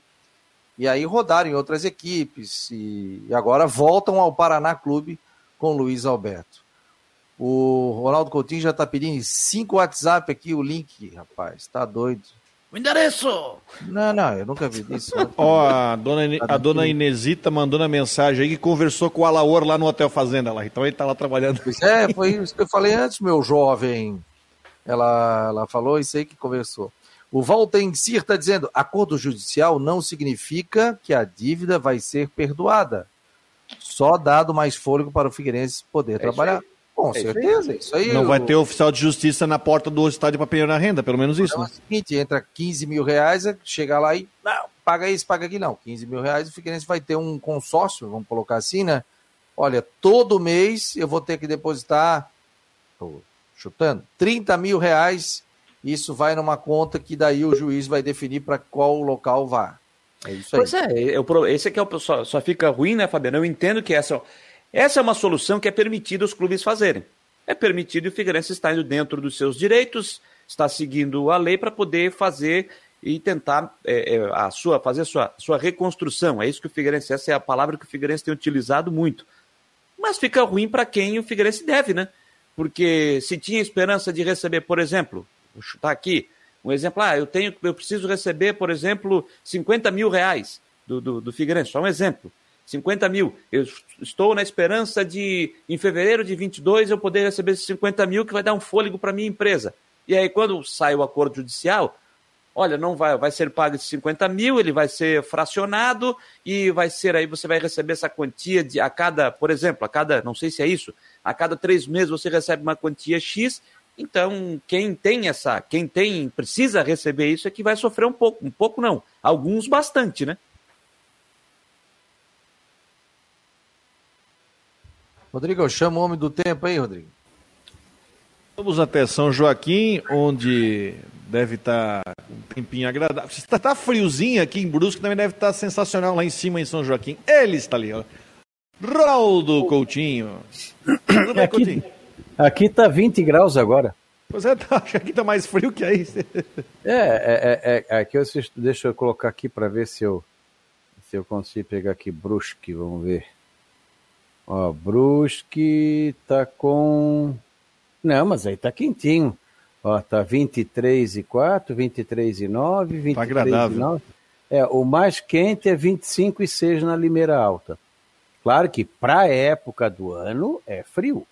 E aí rodaram em outras equipes e agora voltam ao Paraná Clube com Luiz Alberto. O Ronaldo Coutinho já está pedindo cinco WhatsApp aqui, o link, rapaz, tá doido. O endereço! Não, não, eu nunca vi isso. Ó, oh, a dona, a dona Inesita mandou na mensagem aí que conversou com o Alaor lá no Hotel Fazenda lá. Então ele tá lá trabalhando. É, foi isso que eu falei antes, meu jovem. Ela, ela falou isso aí que conversou. O Valtencir está dizendo: acordo judicial não significa que a dívida vai ser perdoada. Só dado mais fôlego para o Figueirense poder é trabalhar. Com é certeza, isso aí. Não eu... vai ter oficial de justiça na porta do estádio para pegar na renda, pelo menos isso. Então, né? É o seguinte: entra 15 mil reais, chega lá e. Não, paga isso, paga aqui não. 15 mil reais, o Figueirense vai ter um consórcio, vamos colocar assim, né? Olha, todo mês eu vou ter que depositar, chutando, 30 mil reais isso vai numa conta que daí o juiz vai definir para qual local vá. É isso aí. Pois é, eu, esse aqui é o só, só fica ruim, né, Fabiano? Eu entendo que essa, essa é uma solução que é permitida os clubes fazerem. É permitido e o Figueirense está indo dentro dos seus direitos, está seguindo a lei para poder fazer e tentar é, é, a sua, fazer a sua, sua reconstrução. É isso que o Figueirense, essa é a palavra que o Figueirense tem utilizado muito. Mas fica ruim para quem o Figueirense deve, né? Porque se tinha esperança de receber, por exemplo, vou chutar aqui, um exemplo, ah, eu tenho, eu preciso receber, por exemplo, 50 mil reais do, do, do Figueirense, só um exemplo. 50 mil. Eu estou na esperança de, em fevereiro de 22, eu poder receber esses 50 mil que vai dar um fôlego para minha empresa. E aí, quando sai o acordo judicial, olha, não vai, vai ser pago de 50 mil, ele vai ser fracionado e vai ser aí, você vai receber essa quantia de a cada, por exemplo, a cada, não sei se é isso, a cada três meses você recebe uma quantia X. Então, quem tem essa, quem tem, precisa receber isso é que vai sofrer um pouco, um pouco não, alguns bastante, né? Rodrigo, chama o homem do tempo aí, Rodrigo. Vamos até São Joaquim, onde deve estar um tempinho agradável. Está tá friozinho aqui em Brusque, também deve estar sensacional lá em cima em São Joaquim. Ele está ali, ó. Raldo Coutinho. Tudo bem, Coutinho? Aqui está 20 graus agora. Pois é, tá, aqui está mais frio que aí. É, é, é, é aqui eu, deixa eu colocar aqui para ver se eu, se eu consigo pegar aqui Brusque, vamos ver. Ó, Brusque tá com. Não, mas aí tá quentinho. Ó, tá 23 e 4, 23 e 9, 23 tá agradável. e 9. É, o mais quente é 25 e 6 na Limeira Alta. Claro que para época do ano é frio.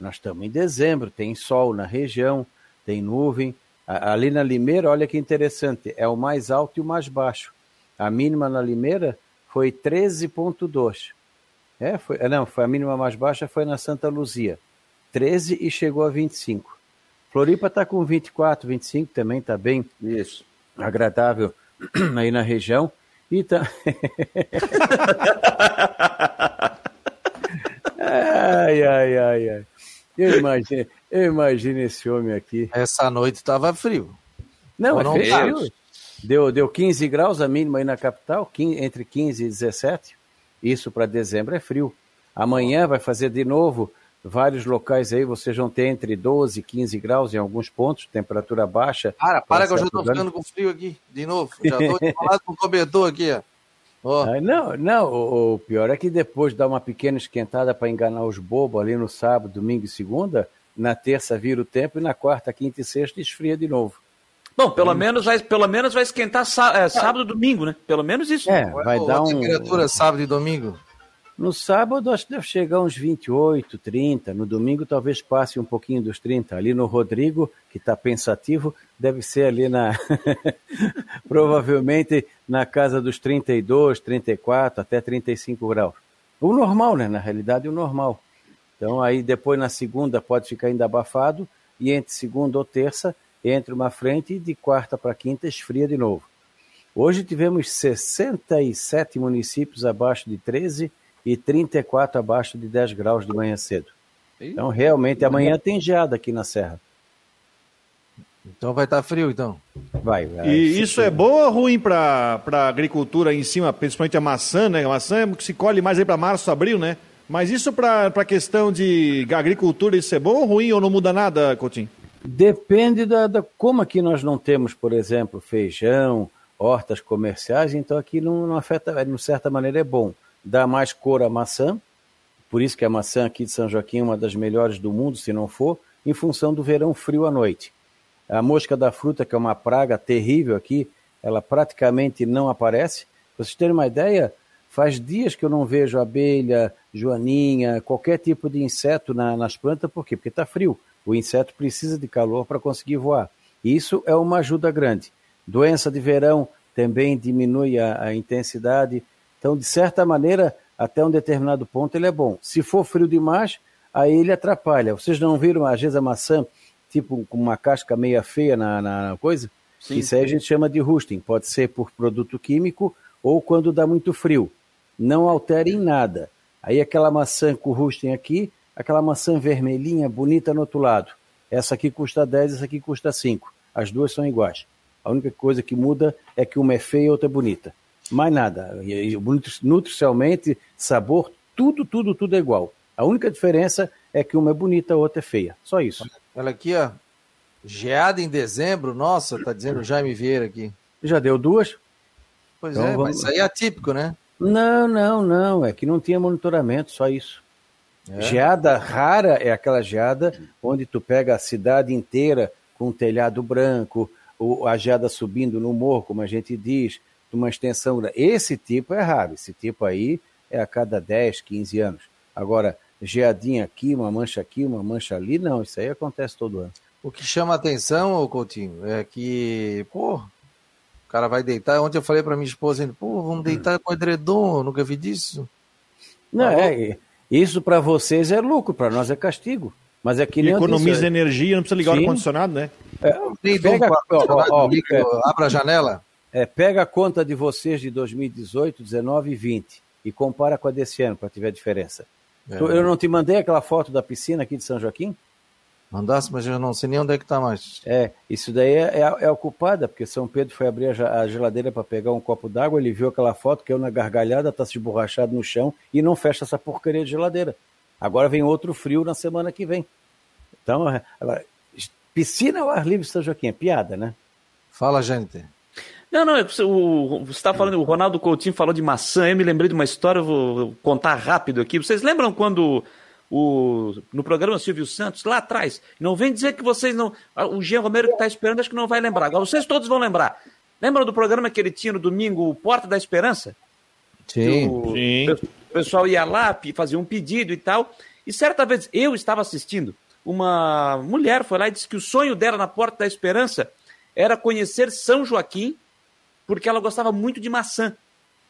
Nós estamos em dezembro, tem sol na região, tem nuvem. Ali na Limeira, olha que interessante, é o mais alto e o mais baixo. A mínima na Limeira foi 13,2. É, foi, é, não, foi a mínima mais baixa foi na Santa Luzia. 13 e chegou a 25. Floripa está com 24, 25 também, está bem Isso. agradável aí na região. E tá... ai, ai, ai, ai. Eu imagino, eu imagino esse homem aqui. Essa noite estava frio. Não, é frio. Deu, deu 15 graus a mínima aí na capital, 15, entre 15 e 17. Isso para dezembro é frio. Amanhã vai fazer de novo vários locais aí, vocês vão ter entre 12 e 15 graus em alguns pontos, temperatura baixa. Para, para que eu já estou ficando com frio aqui, de novo. Já estou enrolado com o cobertor aqui, ó. Oh. Ah, não, não, o, o, pior é que depois dá uma pequena esquentada para enganar os bobos ali no sábado, domingo e segunda, na terça vira o tempo e na quarta, quinta e sexta esfria de novo. Bom, pelo, hum. menos, vai, pelo menos vai esquentar é, sábado e domingo, né? Pelo menos isso. É, vai dar a um... temperatura sábado e domingo? No sábado acho que deve chegar uns 28, 30. No domingo talvez passe um pouquinho dos 30. Ali no Rodrigo, que está pensativo, deve ser ali na. provavelmente na casa dos 32, 34, até 35 graus. O normal, né? Na realidade, o normal. Então aí depois na segunda pode ficar ainda abafado e entre segunda ou terça entre uma frente e de quarta para quinta esfria de novo. Hoje tivemos 67 municípios abaixo de 13 e 34 abaixo de 10 graus de manhã cedo. Então, realmente, amanhã tem geada aqui na Serra. Então vai estar tá frio, então. Vai. vai e isso frio. é bom ou ruim para a agricultura em cima, principalmente a maçã, né? A maçã é que se colhe mais aí para março, abril, né? Mas isso para a questão de agricultura, isso é bom ou ruim ou não muda nada, Coutinho? Depende da, da, como aqui nós não temos, por exemplo, feijão, hortas comerciais, então aqui não, não afeta, de certa maneira é bom. Dá mais cor à maçã, por isso que a maçã aqui de São Joaquim é uma das melhores do mundo, se não for, em função do verão frio à noite. A mosca da fruta, que é uma praga terrível aqui, ela praticamente não aparece. Para vocês terem uma ideia, faz dias que eu não vejo abelha, joaninha, qualquer tipo de inseto na, nas plantas, por quê? Porque está frio. O inseto precisa de calor para conseguir voar. Isso é uma ajuda grande. Doença de verão também diminui a, a intensidade. Então, de certa maneira, até um determinado ponto ele é bom. Se for frio demais, aí ele atrapalha. Vocês não viram, às vezes, a maçã, tipo, com uma casca meia feia na, na coisa? Sim, Isso aí a gente chama de rusting. Pode ser por produto químico ou quando dá muito frio. Não altera em nada. Aí aquela maçã com rusting aqui, aquela maçã vermelhinha, bonita no outro lado. Essa aqui custa 10, essa aqui custa 5. As duas são iguais. A única coisa que muda é que uma é feia e outra é bonita. Mais nada. Nutricionalmente, sabor, tudo, tudo, tudo é igual. A única diferença é que uma é bonita, a outra é feia. Só isso. Olha aqui, ó. Geada em dezembro, nossa, tá dizendo Jaime Vieira aqui. Já deu duas? Pois então, é, vamos... mas isso aí é atípico, né? Não, não, não. É que não tinha monitoramento, só isso. É. Geada rara é aquela geada onde tu pega a cidade inteira com um telhado branco, ou a geada subindo no morro, como a gente diz, uma extensão. Esse tipo é raro, esse tipo aí é a cada 10, 15 anos. Agora, geadinha aqui, uma mancha aqui, uma mancha ali, não, isso aí acontece todo ano. O que chama a atenção, Coutinho, é que, pô, o cara vai deitar. Ontem eu falei para minha esposa, pô, vamos deitar com edredom, eu nunca vi disso. Não, é, isso para vocês é lucro, para nós é castigo. Mas é que nem economiza energia, não precisa ligar Sim. o ar-condicionado, né? É, pega, ó, ó, ó, abra a janela. É, pega a conta de vocês de 2018, 19 e 20 e compara com a desse ano para tiver diferença. É. Eu não te mandei aquela foto da piscina aqui de São Joaquim? Mandasse, mas eu não sei nem onde é que está mais. É, isso daí é, é, é ocupada, porque São Pedro foi abrir a, geladeira para pegar um copo d'água, ele viu aquela foto, que eu na gargalhada, está se esborrachado no chão e não fecha essa porcaria de geladeira. Agora vem outro frio na semana que vem. Então, é, agora, piscina ao ar livre São Joaquim, é piada, né? Fala, gente. Não, não, o, você está falando, o Ronaldo Coutinho falou de maçã, eu me lembrei de uma história, vou contar rápido aqui. Vocês lembram quando o, no programa Silvio Santos, lá atrás. Não vem dizer que vocês não. O Jean Romero que está esperando, acho que não vai lembrar. Agora, vocês todos vão lembrar. Lembram do programa que ele tinha no domingo, o Porta da Esperança? Sim. O, Sim. o pessoal ia lá, fazia um pedido e tal. E certa vez eu estava assistindo, uma mulher foi lá e disse que o sonho dela na Porta da Esperança era conhecer São Joaquim, porque ela gostava muito de maçã.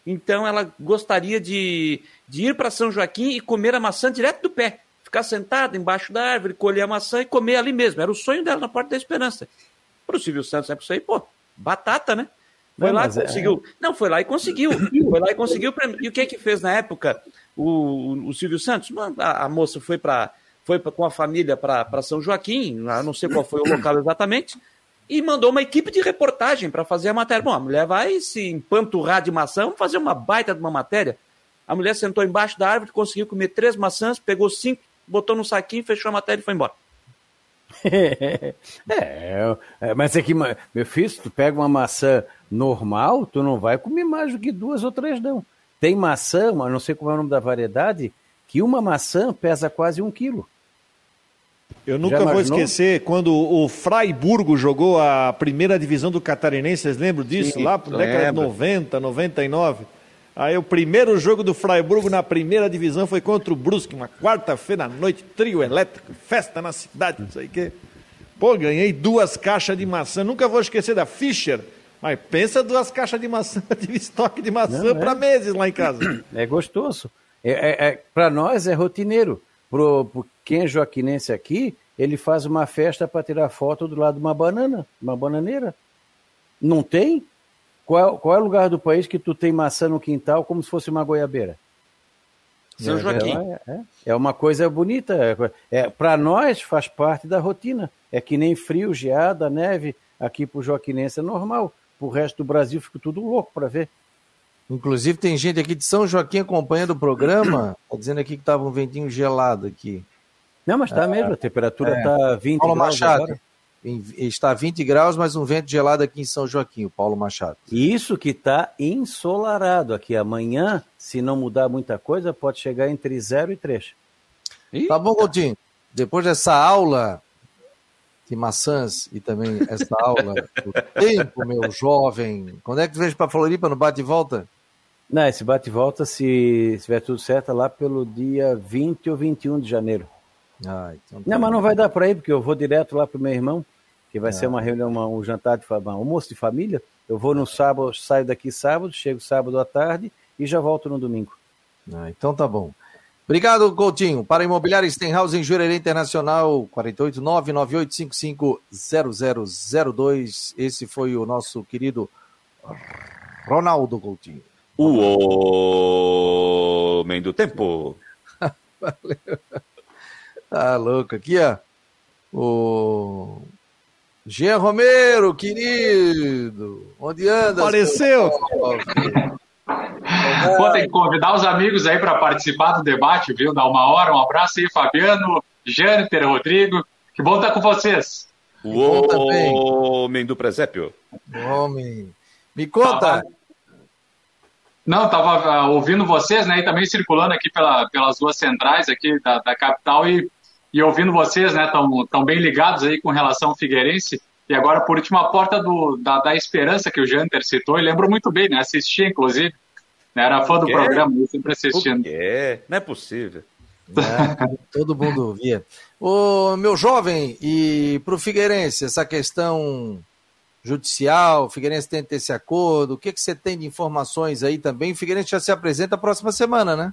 Então ela gostaria de, de ir para São Joaquim e comer a maçã direto do pé. Ficar sentada embaixo da árvore, colher a maçã e comer ali mesmo. Era o sonho dela na Porta da Esperança. Para o Silvio Santos, é para isso aí, pô, batata, né? Foi lá e é- conseguiu. É... Não, foi lá e conseguiu. Foi lá e conseguiu. E o que que fez na época o, o Silvio Santos? A, a moça foi para foi pra, com a família para São Joaquim, não sei qual foi o local exatamente, e mandou uma equipe de reportagem para fazer a matéria. Bom, a mulher vai se empanturrar de maçã, vamos fazer uma baita de uma matéria. A mulher sentou embaixo da árvore, conseguiu comer três maçãs, pegou cinco, botou no saquinho, fechou a matéria e foi embora. é, é, mas é que, meu filho, se tu pega uma maçã normal, tu não vai comer mais do que duas ou três, não. Tem maçã, não sei qual é o nome da variedade, que uma maçã pesa quase um quilo. Eu nunca vou esquecer quando o Freiburgo jogou a primeira divisão do Catarinense, vocês lembram disso? Sim, Lá na década de 90, 99. Aí o primeiro jogo do Freiburgo na primeira divisão foi contra o Brusque, uma quarta-feira à noite, trio elétrico, festa na cidade, não sei o quê. Pô, ganhei duas caixas de maçã, nunca vou esquecer da Fischer. Mas pensa duas caixas de maçã, de estoque de maçã para é. meses lá em casa. É gostoso. É, é, é Para nós é rotineiro. Pro, pro quem é joaquinense aqui, ele faz uma festa para tirar foto do lado de uma banana, uma bananeira. Não tem? Qual, qual é o lugar do país que tu tem maçã no quintal como se fosse uma goiabeira? São é, Joaquim. É, é, é, uma coisa bonita. É, é para nós faz parte da rotina. É que nem frio, geada, neve. Aqui para o joaquinense é normal. Para o resto do Brasil fica tudo louco para ver. Inclusive tem gente aqui de São Joaquim acompanhando o programa, tá dizendo aqui que estava um ventinho gelado aqui. Não, mas está é, mesmo, a temperatura está é, 20 Paulo graus Machado, agora. Está 20 graus, mas um vento gelado aqui em São Joaquim, o Paulo Machado. Isso que está ensolarado aqui. Amanhã, se não mudar muita coisa, pode chegar entre 0 e 3. Tá bom, Coutinho. Depois dessa aula de maçãs e também essa aula do tempo, meu jovem. Quando é que tu vem para Floripa no bate e volta? Não, esse bate e volta, se estiver tudo certo, é lá pelo dia 20 ou 21 de janeiro. Ah, então tá não, mas não vai dar para ir, porque eu vou direto lá pro meu irmão, que vai ah. ser uma reunião, uma, um jantar de um almoço de família. Eu vou no sábado, saio daqui sábado, chego sábado à tarde e já volto no domingo. Ah, então tá bom. Obrigado, Coutinho. Para Imobiliária Stenhouse em Jurerê Internacional, 489-9855-0002. Esse foi o nosso querido Ronaldo Coutinho. O homem do tempo. Valeu. Tá louco. Aqui, ó. O Jean Romero, querido. Onde anda? Apareceu. Pô, tem que convidar os amigos aí para participar do debate, viu? Dá uma hora, um abraço aí, Fabiano, Jâniter, Rodrigo. Que bom estar com vocês. O homem do presépio. Homem. Me conta. Tava... Não, estava uh, ouvindo vocês, né? E também circulando aqui pela, pelas duas centrais aqui da, da capital e, e ouvindo vocês, né? Estão tão bem ligados aí com relação ao Figueirense. E agora, por último, a porta do, da, da esperança que o Janter citou, e lembro muito bem, né? Assisti, inclusive. Né? Era fã do programa, eu sempre assistindo. É, não é possível. É, todo mundo via. O meu jovem, e para o Figueirense, essa questão judicial, o Figueirense tem esse acordo, o que, que você tem de informações aí também? O Figueirense já se apresenta a próxima semana, né?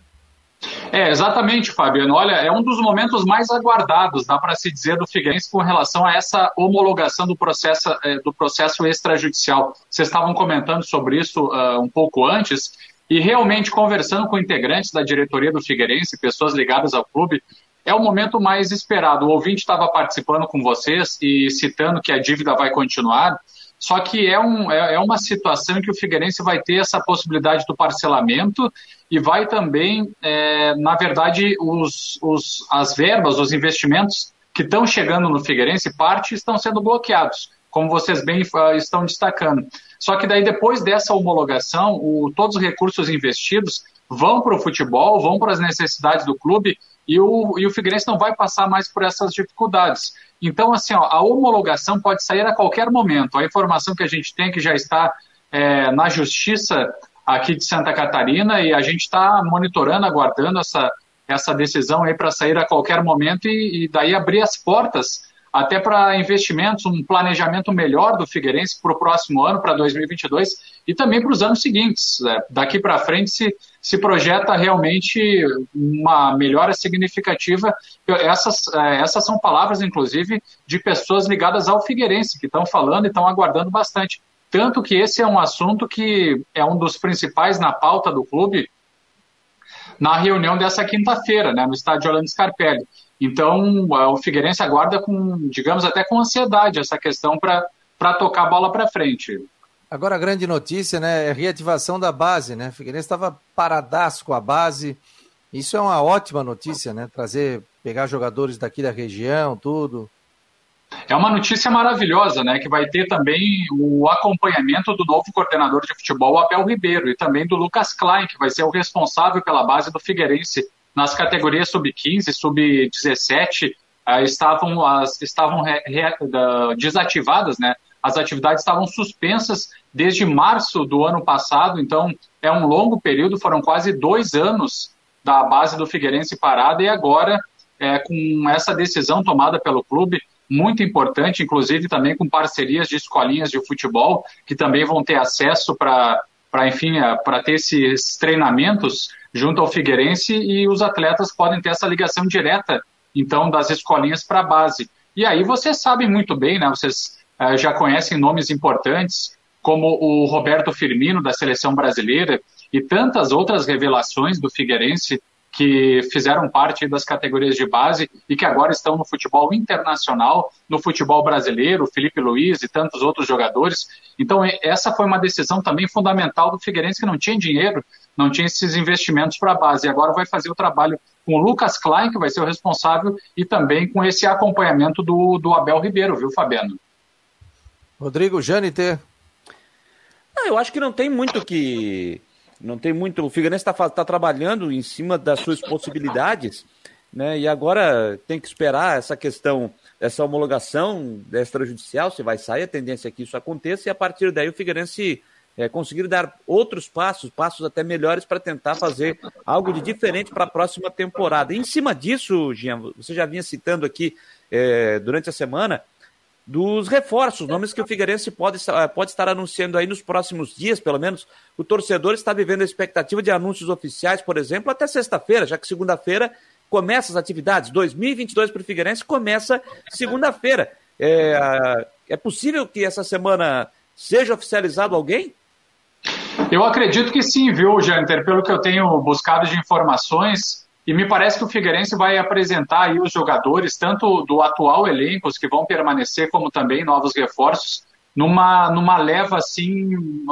É, exatamente, Fabiano. Olha, é um dos momentos mais aguardados, dá para se dizer, do Figueirense com relação a essa homologação do processo, é, do processo extrajudicial. Vocês estavam comentando sobre isso uh, um pouco antes, e realmente conversando com integrantes da diretoria do Figueirense, pessoas ligadas ao clube, é o momento mais esperado. O ouvinte estava participando com vocês e citando que a dívida vai continuar. Só que é, um, é, é, uma situação em que o Figueirense vai ter essa possibilidade do parcelamento e vai também, é, na verdade, os, os, as verbas, os investimentos que estão chegando no Figueirense, parte estão sendo bloqueados, como vocês bem uh, estão destacando. Só que daí, depois dessa homologação, o, todos os recursos investidos vão para o futebol, vão para as necessidades do clube e o, e o Figueirense não vai passar mais por essas dificuldades. Então, assim, ó, a homologação pode sair a qualquer momento. A informação que a gente tem é que já está é, na justiça aqui de Santa Catarina e a gente está monitorando, aguardando essa, essa decisão aí para sair a qualquer momento e, e daí abrir as portas até para investimentos, um planejamento melhor do Figueirense para o próximo ano, para 2022, e também para os anos seguintes. É, daqui para frente se, se projeta realmente uma melhora significativa. Essas, é, essas são palavras, inclusive, de pessoas ligadas ao Figueirense, que estão falando e estão aguardando bastante. Tanto que esse é um assunto que é um dos principais na pauta do clube na reunião dessa quinta-feira, né, no estádio Orlando Scarpelli. Então, o Figueirense aguarda com, digamos, até com ansiedade essa questão para tocar a bola para frente. Agora a grande notícia, né, é a reativação da base, né? O Figueirense estava paradaço com a base. Isso é uma ótima notícia, né? Trazer, pegar jogadores daqui da região, tudo. É uma notícia maravilhosa, né? Que vai ter também o acompanhamento do novo coordenador de futebol, Abel Ribeiro, e também do Lucas Klein, que vai ser o responsável pela base do Figueirense nas categorias sub-15, sub-17, uh, estavam, as, estavam re, re, desativadas, né? As atividades estavam suspensas desde março do ano passado, então é um longo período, foram quase dois anos da base do Figueirense parada e agora, é, com essa decisão tomada pelo clube, muito importante, inclusive também com parcerias de escolinhas de futebol, que também vão ter acesso para, enfim, é, para ter esses treinamentos junto ao Figueirense e os atletas podem ter essa ligação direta, então, das escolinhas para a base. E aí vocês sabem muito bem, né? Vocês uh, já conhecem nomes importantes, como o Roberto Firmino, da seleção brasileira, e tantas outras revelações do Figueirense que fizeram parte das categorias de base e que agora estão no futebol internacional, no futebol brasileiro, Felipe Luiz e tantos outros jogadores. Então, essa foi uma decisão também fundamental do Figueirense, que não tinha dinheiro não tinha esses investimentos para a base. E agora vai fazer o trabalho com o Lucas Klein, que vai ser o responsável, e também com esse acompanhamento do, do Abel Ribeiro, viu, Fabiano? Rodrigo Janiter. Ah, eu acho que não tem muito que. Não tem muito. O Figueirense está tá trabalhando em cima das suas possibilidades, né? E agora tem que esperar essa questão, essa homologação extrajudicial, se vai sair, a tendência é que isso aconteça, e a partir daí o Figueirense é, conseguir dar outros passos, passos até melhores para tentar fazer algo de diferente para a próxima temporada. E em cima disso, Jean, você já vinha citando aqui é, durante a semana dos reforços, nomes que o Figueirense pode, pode estar anunciando aí nos próximos dias, pelo menos. O torcedor está vivendo a expectativa de anúncios oficiais, por exemplo, até sexta-feira, já que segunda-feira começa as atividades. 2022 para o Figueirense começa segunda-feira. É, é possível que essa semana seja oficializado alguém? Eu acredito que sim, viu, Janter? Pelo que eu tenho buscado de informações, e me parece que o Figueirense vai apresentar aí os jogadores, tanto do atual elenco, os que vão permanecer, como também novos reforços, numa, numa leva assim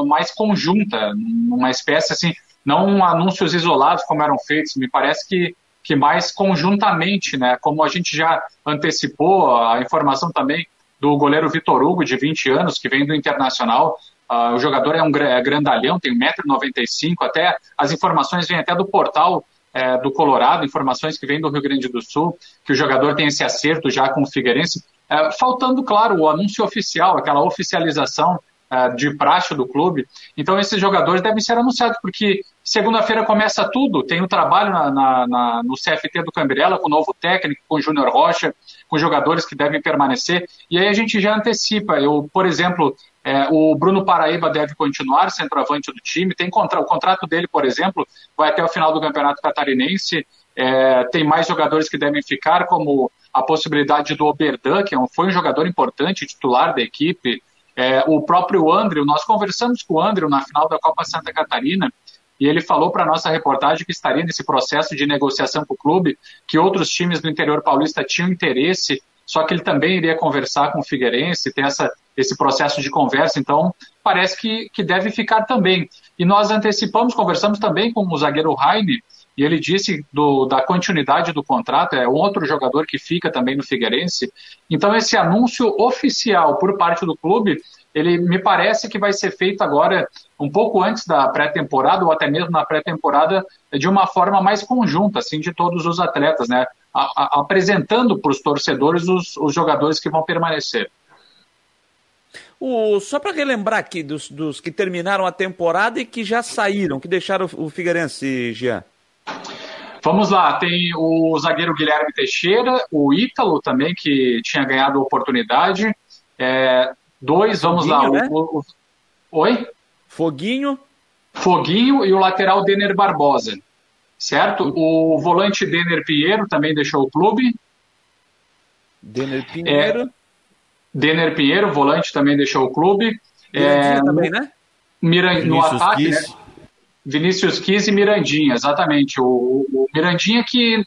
mais conjunta, numa espécie assim, não anúncios isolados como eram feitos, me parece que, que mais conjuntamente, né? Como a gente já antecipou, a informação também do goleiro Vitor Hugo, de 20 anos, que vem do Internacional, Uh, o jogador é um é grandalhão, tem 1,95m, até as informações vêm até do portal é, do Colorado, informações que vêm do Rio Grande do Sul, que o jogador tem esse acerto já com o Figueirense. É, faltando, claro, o anúncio oficial, aquela oficialização uh, de praxe do clube. Então, esses jogadores devem ser anunciados, porque segunda-feira começa tudo. Tem o um trabalho na, na, na, no CFT do Cambrela, com o novo técnico, com o Júnior Rocha, com jogadores que devem permanecer. E aí a gente já antecipa. Eu, por exemplo, é, o Bruno Paraíba deve continuar centroavante do time. Tem contra, o contrato dele, por exemplo, vai até o final do Campeonato Catarinense. É, tem mais jogadores que devem ficar, como a possibilidade do Oberdan, que é foi um jogador importante, titular da equipe. É, o próprio André, nós conversamos com o André na final da Copa Santa Catarina e ele falou para a nossa reportagem que estaria nesse processo de negociação com o clube, que outros times do interior paulista tinham interesse, só que ele também iria conversar com o Figueirense, ter essa, esse processo de conversa, então parece que, que deve ficar também. E nós antecipamos, conversamos também com o zagueiro Raine, e ele disse do, da continuidade do contrato, é outro jogador que fica também no Figueirense. Então, esse anúncio oficial por parte do clube, ele me parece que vai ser feito agora um pouco antes da pré-temporada, ou até mesmo na pré-temporada, de uma forma mais conjunta, assim, de todos os atletas, né? A, a, apresentando para os torcedores os, os jogadores que vão permanecer. O, só para relembrar aqui dos, dos, que terminaram a temporada e que já saíram, que deixaram o Figueirense, Jean. Vamos lá, tem o zagueiro Guilherme Teixeira, o Ítalo também, que tinha ganhado oportunidade. É, dois, vamos Foguinho, lá. Né? O, o, oi? Foguinho. Foguinho e o lateral Denner Barbosa. Certo? O volante Denner Pinheiro também deixou o clube. Denner Pinheiro. É, Denner Pinheiro, volante, também deixou o clube. É, também, né? Miran, no ataque, né? Vinícius Quis e Mirandinha, exatamente. O, o, Mirandinha que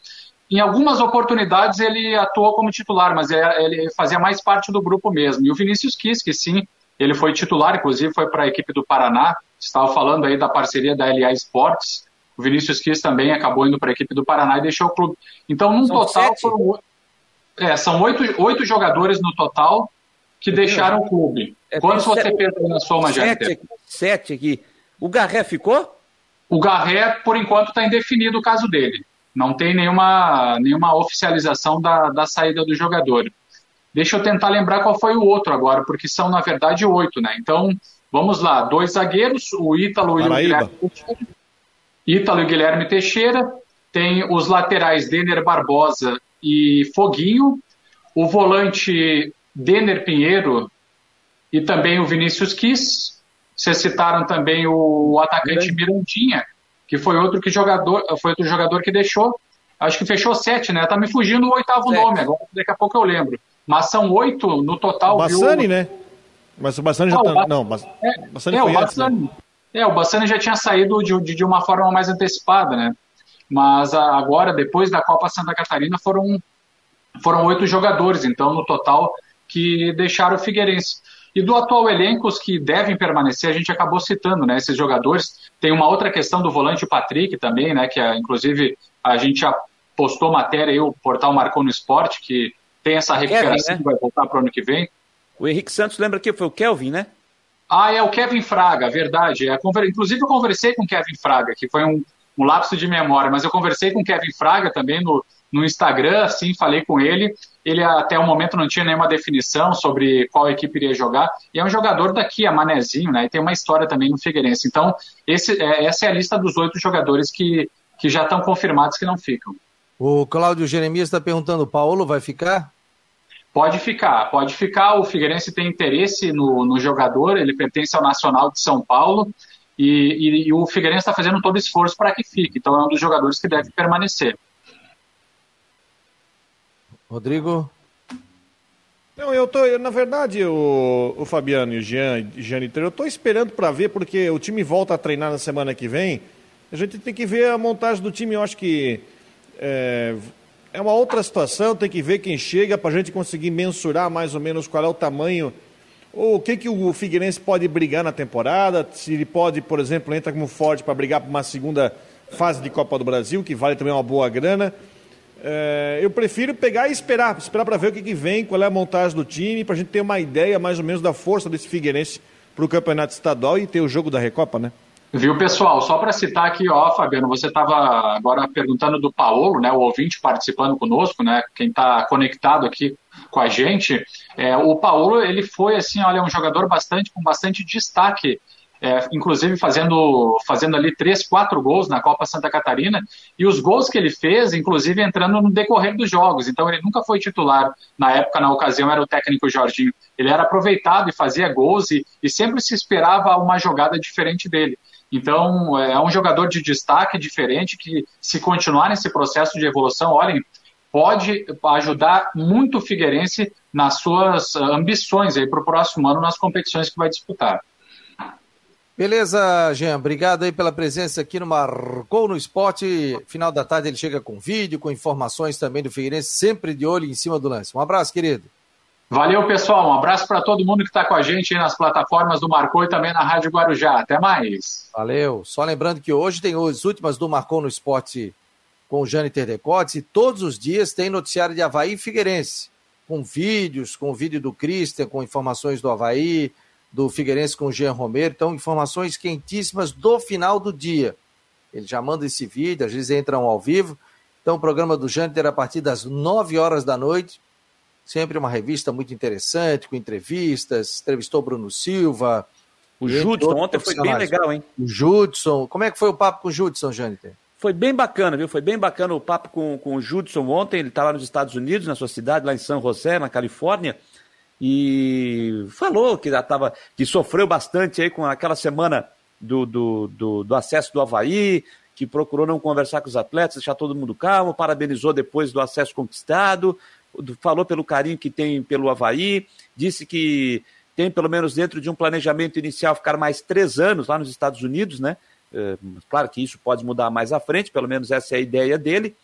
em algumas oportunidades ele atuou como titular, mas é, ele fazia mais parte do grupo mesmo. E o Vinícius Quis, que sim, ele foi titular, inclusive foi para a equipe do Paraná. Estava falando aí da parceria da LA Sports. O Vinícius Quis também acabou indo para a equipe do Paraná e deixou o clube. Então, num são total, foram, é, são oito, oito jogadores no total que deixaram o clube. É, Quantos você sete, fez na soma, sete, sete aqui. O Garré ficou? O Garré, por enquanto, está indefinido o caso dele. Não tem nenhuma, nenhuma oficialização da, da saída do jogador. Deixa eu tentar lembrar qual foi o outro agora, porque são, na verdade, oito, né? Então, vamos lá. Dois zagueiros, o Ítalo e o Guilherme Teixeira. Ítalo e Guilherme Teixeira. Tem os laterais Denner Barbosa e Foguinho. O volante Denner Pinheiro e também o Vinícius Kiss. Vocês citaram também o atacante Mirandinha, que foi outro que jogador, foi outro jogador que deixou. Acho que fechou sete, né? Tá me fugindo o oitavo sete. nome agora, daqui a pouco eu lembro. Mas são oito no total. O Bassani, viu? né? Mas o Bassani já tá. Não, mas... é, Bassani é, foi o Bassani, antes, né? É, o Bassani já tinha saído de, de, de, uma forma mais antecipada, né? Mas agora, depois da Copa Santa Catarina, foram, foram oito jogadores, então, no total, que deixaram o Figueirense. E do atual elenco, os que devem permanecer, a gente acabou citando, né? Esses jogadores. Tem uma outra questão do volante Patrick também, né? Que é, inclusive a gente já postou matéria aí, o portal Marcou no Esporte, que tem essa recuperação Kevin, né? vai voltar para o ano que vem. O Henrique Santos lembra que foi o Kelvin, né? Ah, é o Kevin Fraga, verdade. É, inclusive eu conversei com o Kevin Fraga, que foi um, um lapso de memória, mas eu conversei com o Kevin Fraga também no, no Instagram, assim, falei com ele. Ele até o momento não tinha nenhuma definição sobre qual equipe iria jogar. E é um jogador daqui, a Manezinho, né? E tem uma história também no Figueirense. Então, esse, é, essa é a lista dos oito jogadores que, que já estão confirmados que não ficam. O Cláudio Jeremias está perguntando: o Paulo vai ficar? Pode ficar, pode ficar. O Figueirense tem interesse no, no jogador, ele pertence ao Nacional de São Paulo. E, e, e o Figueirense está fazendo todo esforço para que fique. Então é um dos jogadores que deve permanecer. Rodrigo? Não, eu tô, eu, na verdade, o, o Fabiano e o Jean, eu tô esperando para ver, porque o time volta a treinar na semana que vem. A gente tem que ver a montagem do time, eu acho que é, é uma outra situação, tem que ver quem chega para a gente conseguir mensurar mais ou menos qual é o tamanho, ou o que, que o Figueirense pode brigar na temporada, se ele pode, por exemplo, entrar como forte para brigar para uma segunda fase de Copa do Brasil, que vale também uma boa grana. É, eu prefiro pegar e esperar, esperar para ver o que, que, vem, qual é a montagem do time, para a gente ter uma ideia mais ou menos da força desse Figueirense para o campeonato estadual e ter o jogo da Recopa, né? Viu, pessoal? Só para citar aqui, ó, Fabiano, você estava agora perguntando do Paulo, né? O ouvinte participando conosco, né? Quem está conectado aqui com a gente, é, o Paulo ele foi assim, olha, um jogador bastante com bastante destaque é, inclusive fazendo, fazendo ali três, quatro gols na Copa Santa Catarina, e os gols que ele fez, inclusive entrando no decorrer dos jogos. Então ele nunca foi titular. Na época, na ocasião, era o técnico Jorginho. Ele era aproveitado e fazia gols e, e sempre se esperava uma jogada diferente dele. Então, é um jogador de destaque diferente que, se continuar nesse processo de evolução, olhem, pode ajudar muito o Figueirense nas suas ambições para o próximo ano nas competições que vai disputar. Beleza, Jean. Obrigado aí pela presença aqui no Marcou no Esporte. Final da tarde ele chega com vídeo, com informações também do Figueirense, sempre de olho em cima do lance. Um abraço, querido. Valeu, pessoal. Um abraço para todo mundo que está com a gente aí nas plataformas do Marcou e também na Rádio Guarujá. Até mais. Valeu. Só lembrando que hoje tem as últimas do Marcou no Esporte com o Jânio Terdecotes e todos os dias tem noticiário de Havaí e Figueirense, com vídeos, com o vídeo do Christian, com informações do Havaí, do Figueirense com o Jean Romero. Então, informações quentíssimas do final do dia. Ele já manda esse vídeo, às vezes entram ao vivo. Então, o programa do Jâniter a partir das 9 horas da noite. Sempre uma revista muito interessante, com entrevistas. Entrevistou Bruno Silva. O Judson, ontem foi bem legal, hein? O Judson. Como é que foi o papo com o Judson, Jâniter? Foi bem bacana, viu? Foi bem bacana o papo com, com o Judson ontem. Ele está lá nos Estados Unidos, na sua cidade, lá em San José, na Califórnia e falou que já tava, que sofreu bastante aí com aquela semana do, do, do, do, acesso do Havaí, que procurou não conversar com os atletas, deixar todo mundo calmo, parabenizou depois do acesso conquistado, falou pelo carinho que tem pelo Havaí, disse que tem pelo menos dentro de um planejamento inicial ficar mais três anos lá nos Estados Unidos, né? É, claro que isso pode mudar mais à frente, pelo menos essa é a ideia dele.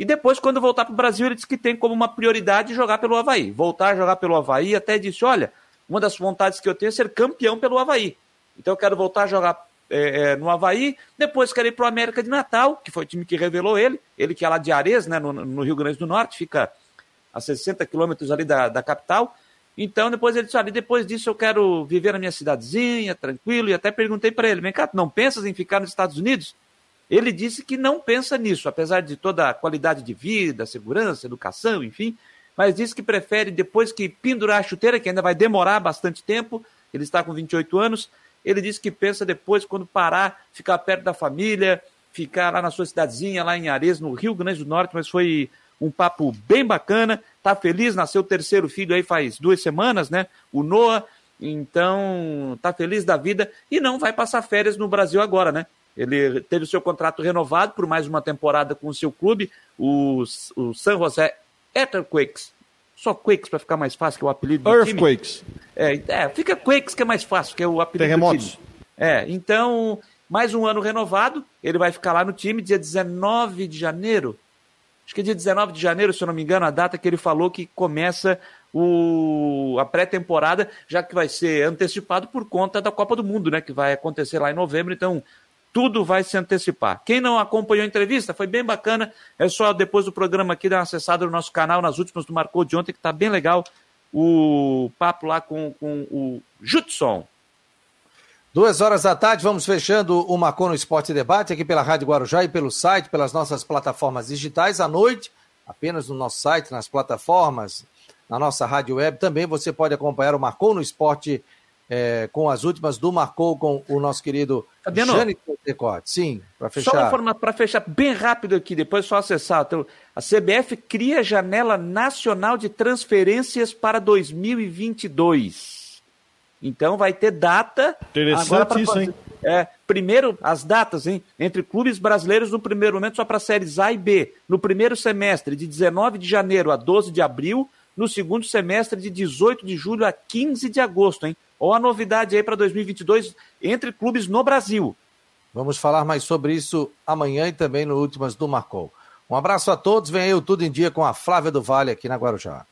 E depois, quando voltar para o Brasil, ele disse que tem como uma prioridade jogar pelo Havaí. Voltar a jogar pelo Havaí, até disse: olha, uma das vontades que eu tenho é ser campeão pelo Havaí. Então eu quero voltar a jogar é, no Havaí, depois quero ir para o América de Natal, que foi o time que revelou ele, ele que é lá de Ares, né, no, no Rio Grande do Norte, fica a 60 quilômetros ali da, da capital. Então depois ele disse, olha, depois disso eu quero viver na minha cidadezinha, tranquilo, e até perguntei para ele, vem cá, não pensas em ficar nos Estados Unidos? Ele disse que não pensa nisso, apesar de toda a qualidade de vida, segurança, educação, enfim, mas disse que prefere, depois que pendurar a chuteira, que ainda vai demorar bastante tempo, ele está com 28 anos, ele disse que pensa depois, quando parar, ficar perto da família, ficar lá na sua cidadezinha, lá em Ares, no Rio Grande do Norte, mas foi um papo bem bacana, tá feliz, nasceu o terceiro filho aí faz duas semanas, né, o Noah, então tá feliz da vida e não vai passar férias no Brasil agora, né, ele teve o seu contrato renovado por mais uma temporada com o seu clube, o, o San José Earthquakes. Só Quakes para ficar mais fácil, que é o apelido do Earthquakes. É, é, fica Quakes que é mais fácil, que é o apelido Terremotos. É, então, mais um ano renovado, ele vai ficar lá no time dia 19 de janeiro. Acho que é dia 19 de janeiro, se eu não me engano, a data que ele falou que começa o, a pré-temporada, já que vai ser antecipado por conta da Copa do Mundo, né? Que vai acontecer lá em novembro. Então, tudo vai se antecipar. Quem não acompanhou a entrevista, foi bem bacana. É só depois do programa aqui dar uma acessada no nosso canal, nas últimas do Marcou de ontem, que está bem legal o papo lá com, com o Jutson. Duas horas da tarde, vamos fechando o Marcou no Esporte Debate aqui pela Rádio Guarujá e pelo site, pelas nossas plataformas digitais. À noite, apenas no nosso site, nas plataformas, na nossa rádio web, também você pode acompanhar o Marcou no Esporte Debate é, com as últimas do Marcou com o nosso querido Fabiano, Decote. Sim, para fechar. Só uma para fechar bem rápido aqui, depois só acessar. Então, a CBF cria janela nacional de transferências para 2022. Então vai ter data. Interessante isso, hein? É, primeiro, as datas, hein? Entre clubes brasileiros, no primeiro momento, só para séries A e B. No primeiro semestre, de 19 de janeiro a 12 de abril. No segundo semestre, de 18 de julho a 15 de agosto, hein? Ou a novidade aí para 2022 entre clubes no Brasil. Vamos falar mais sobre isso amanhã e também no Últimas do Marcou. Um abraço a todos, vem aí o Tudo em Dia com a Flávia do Vale aqui na Guarujá.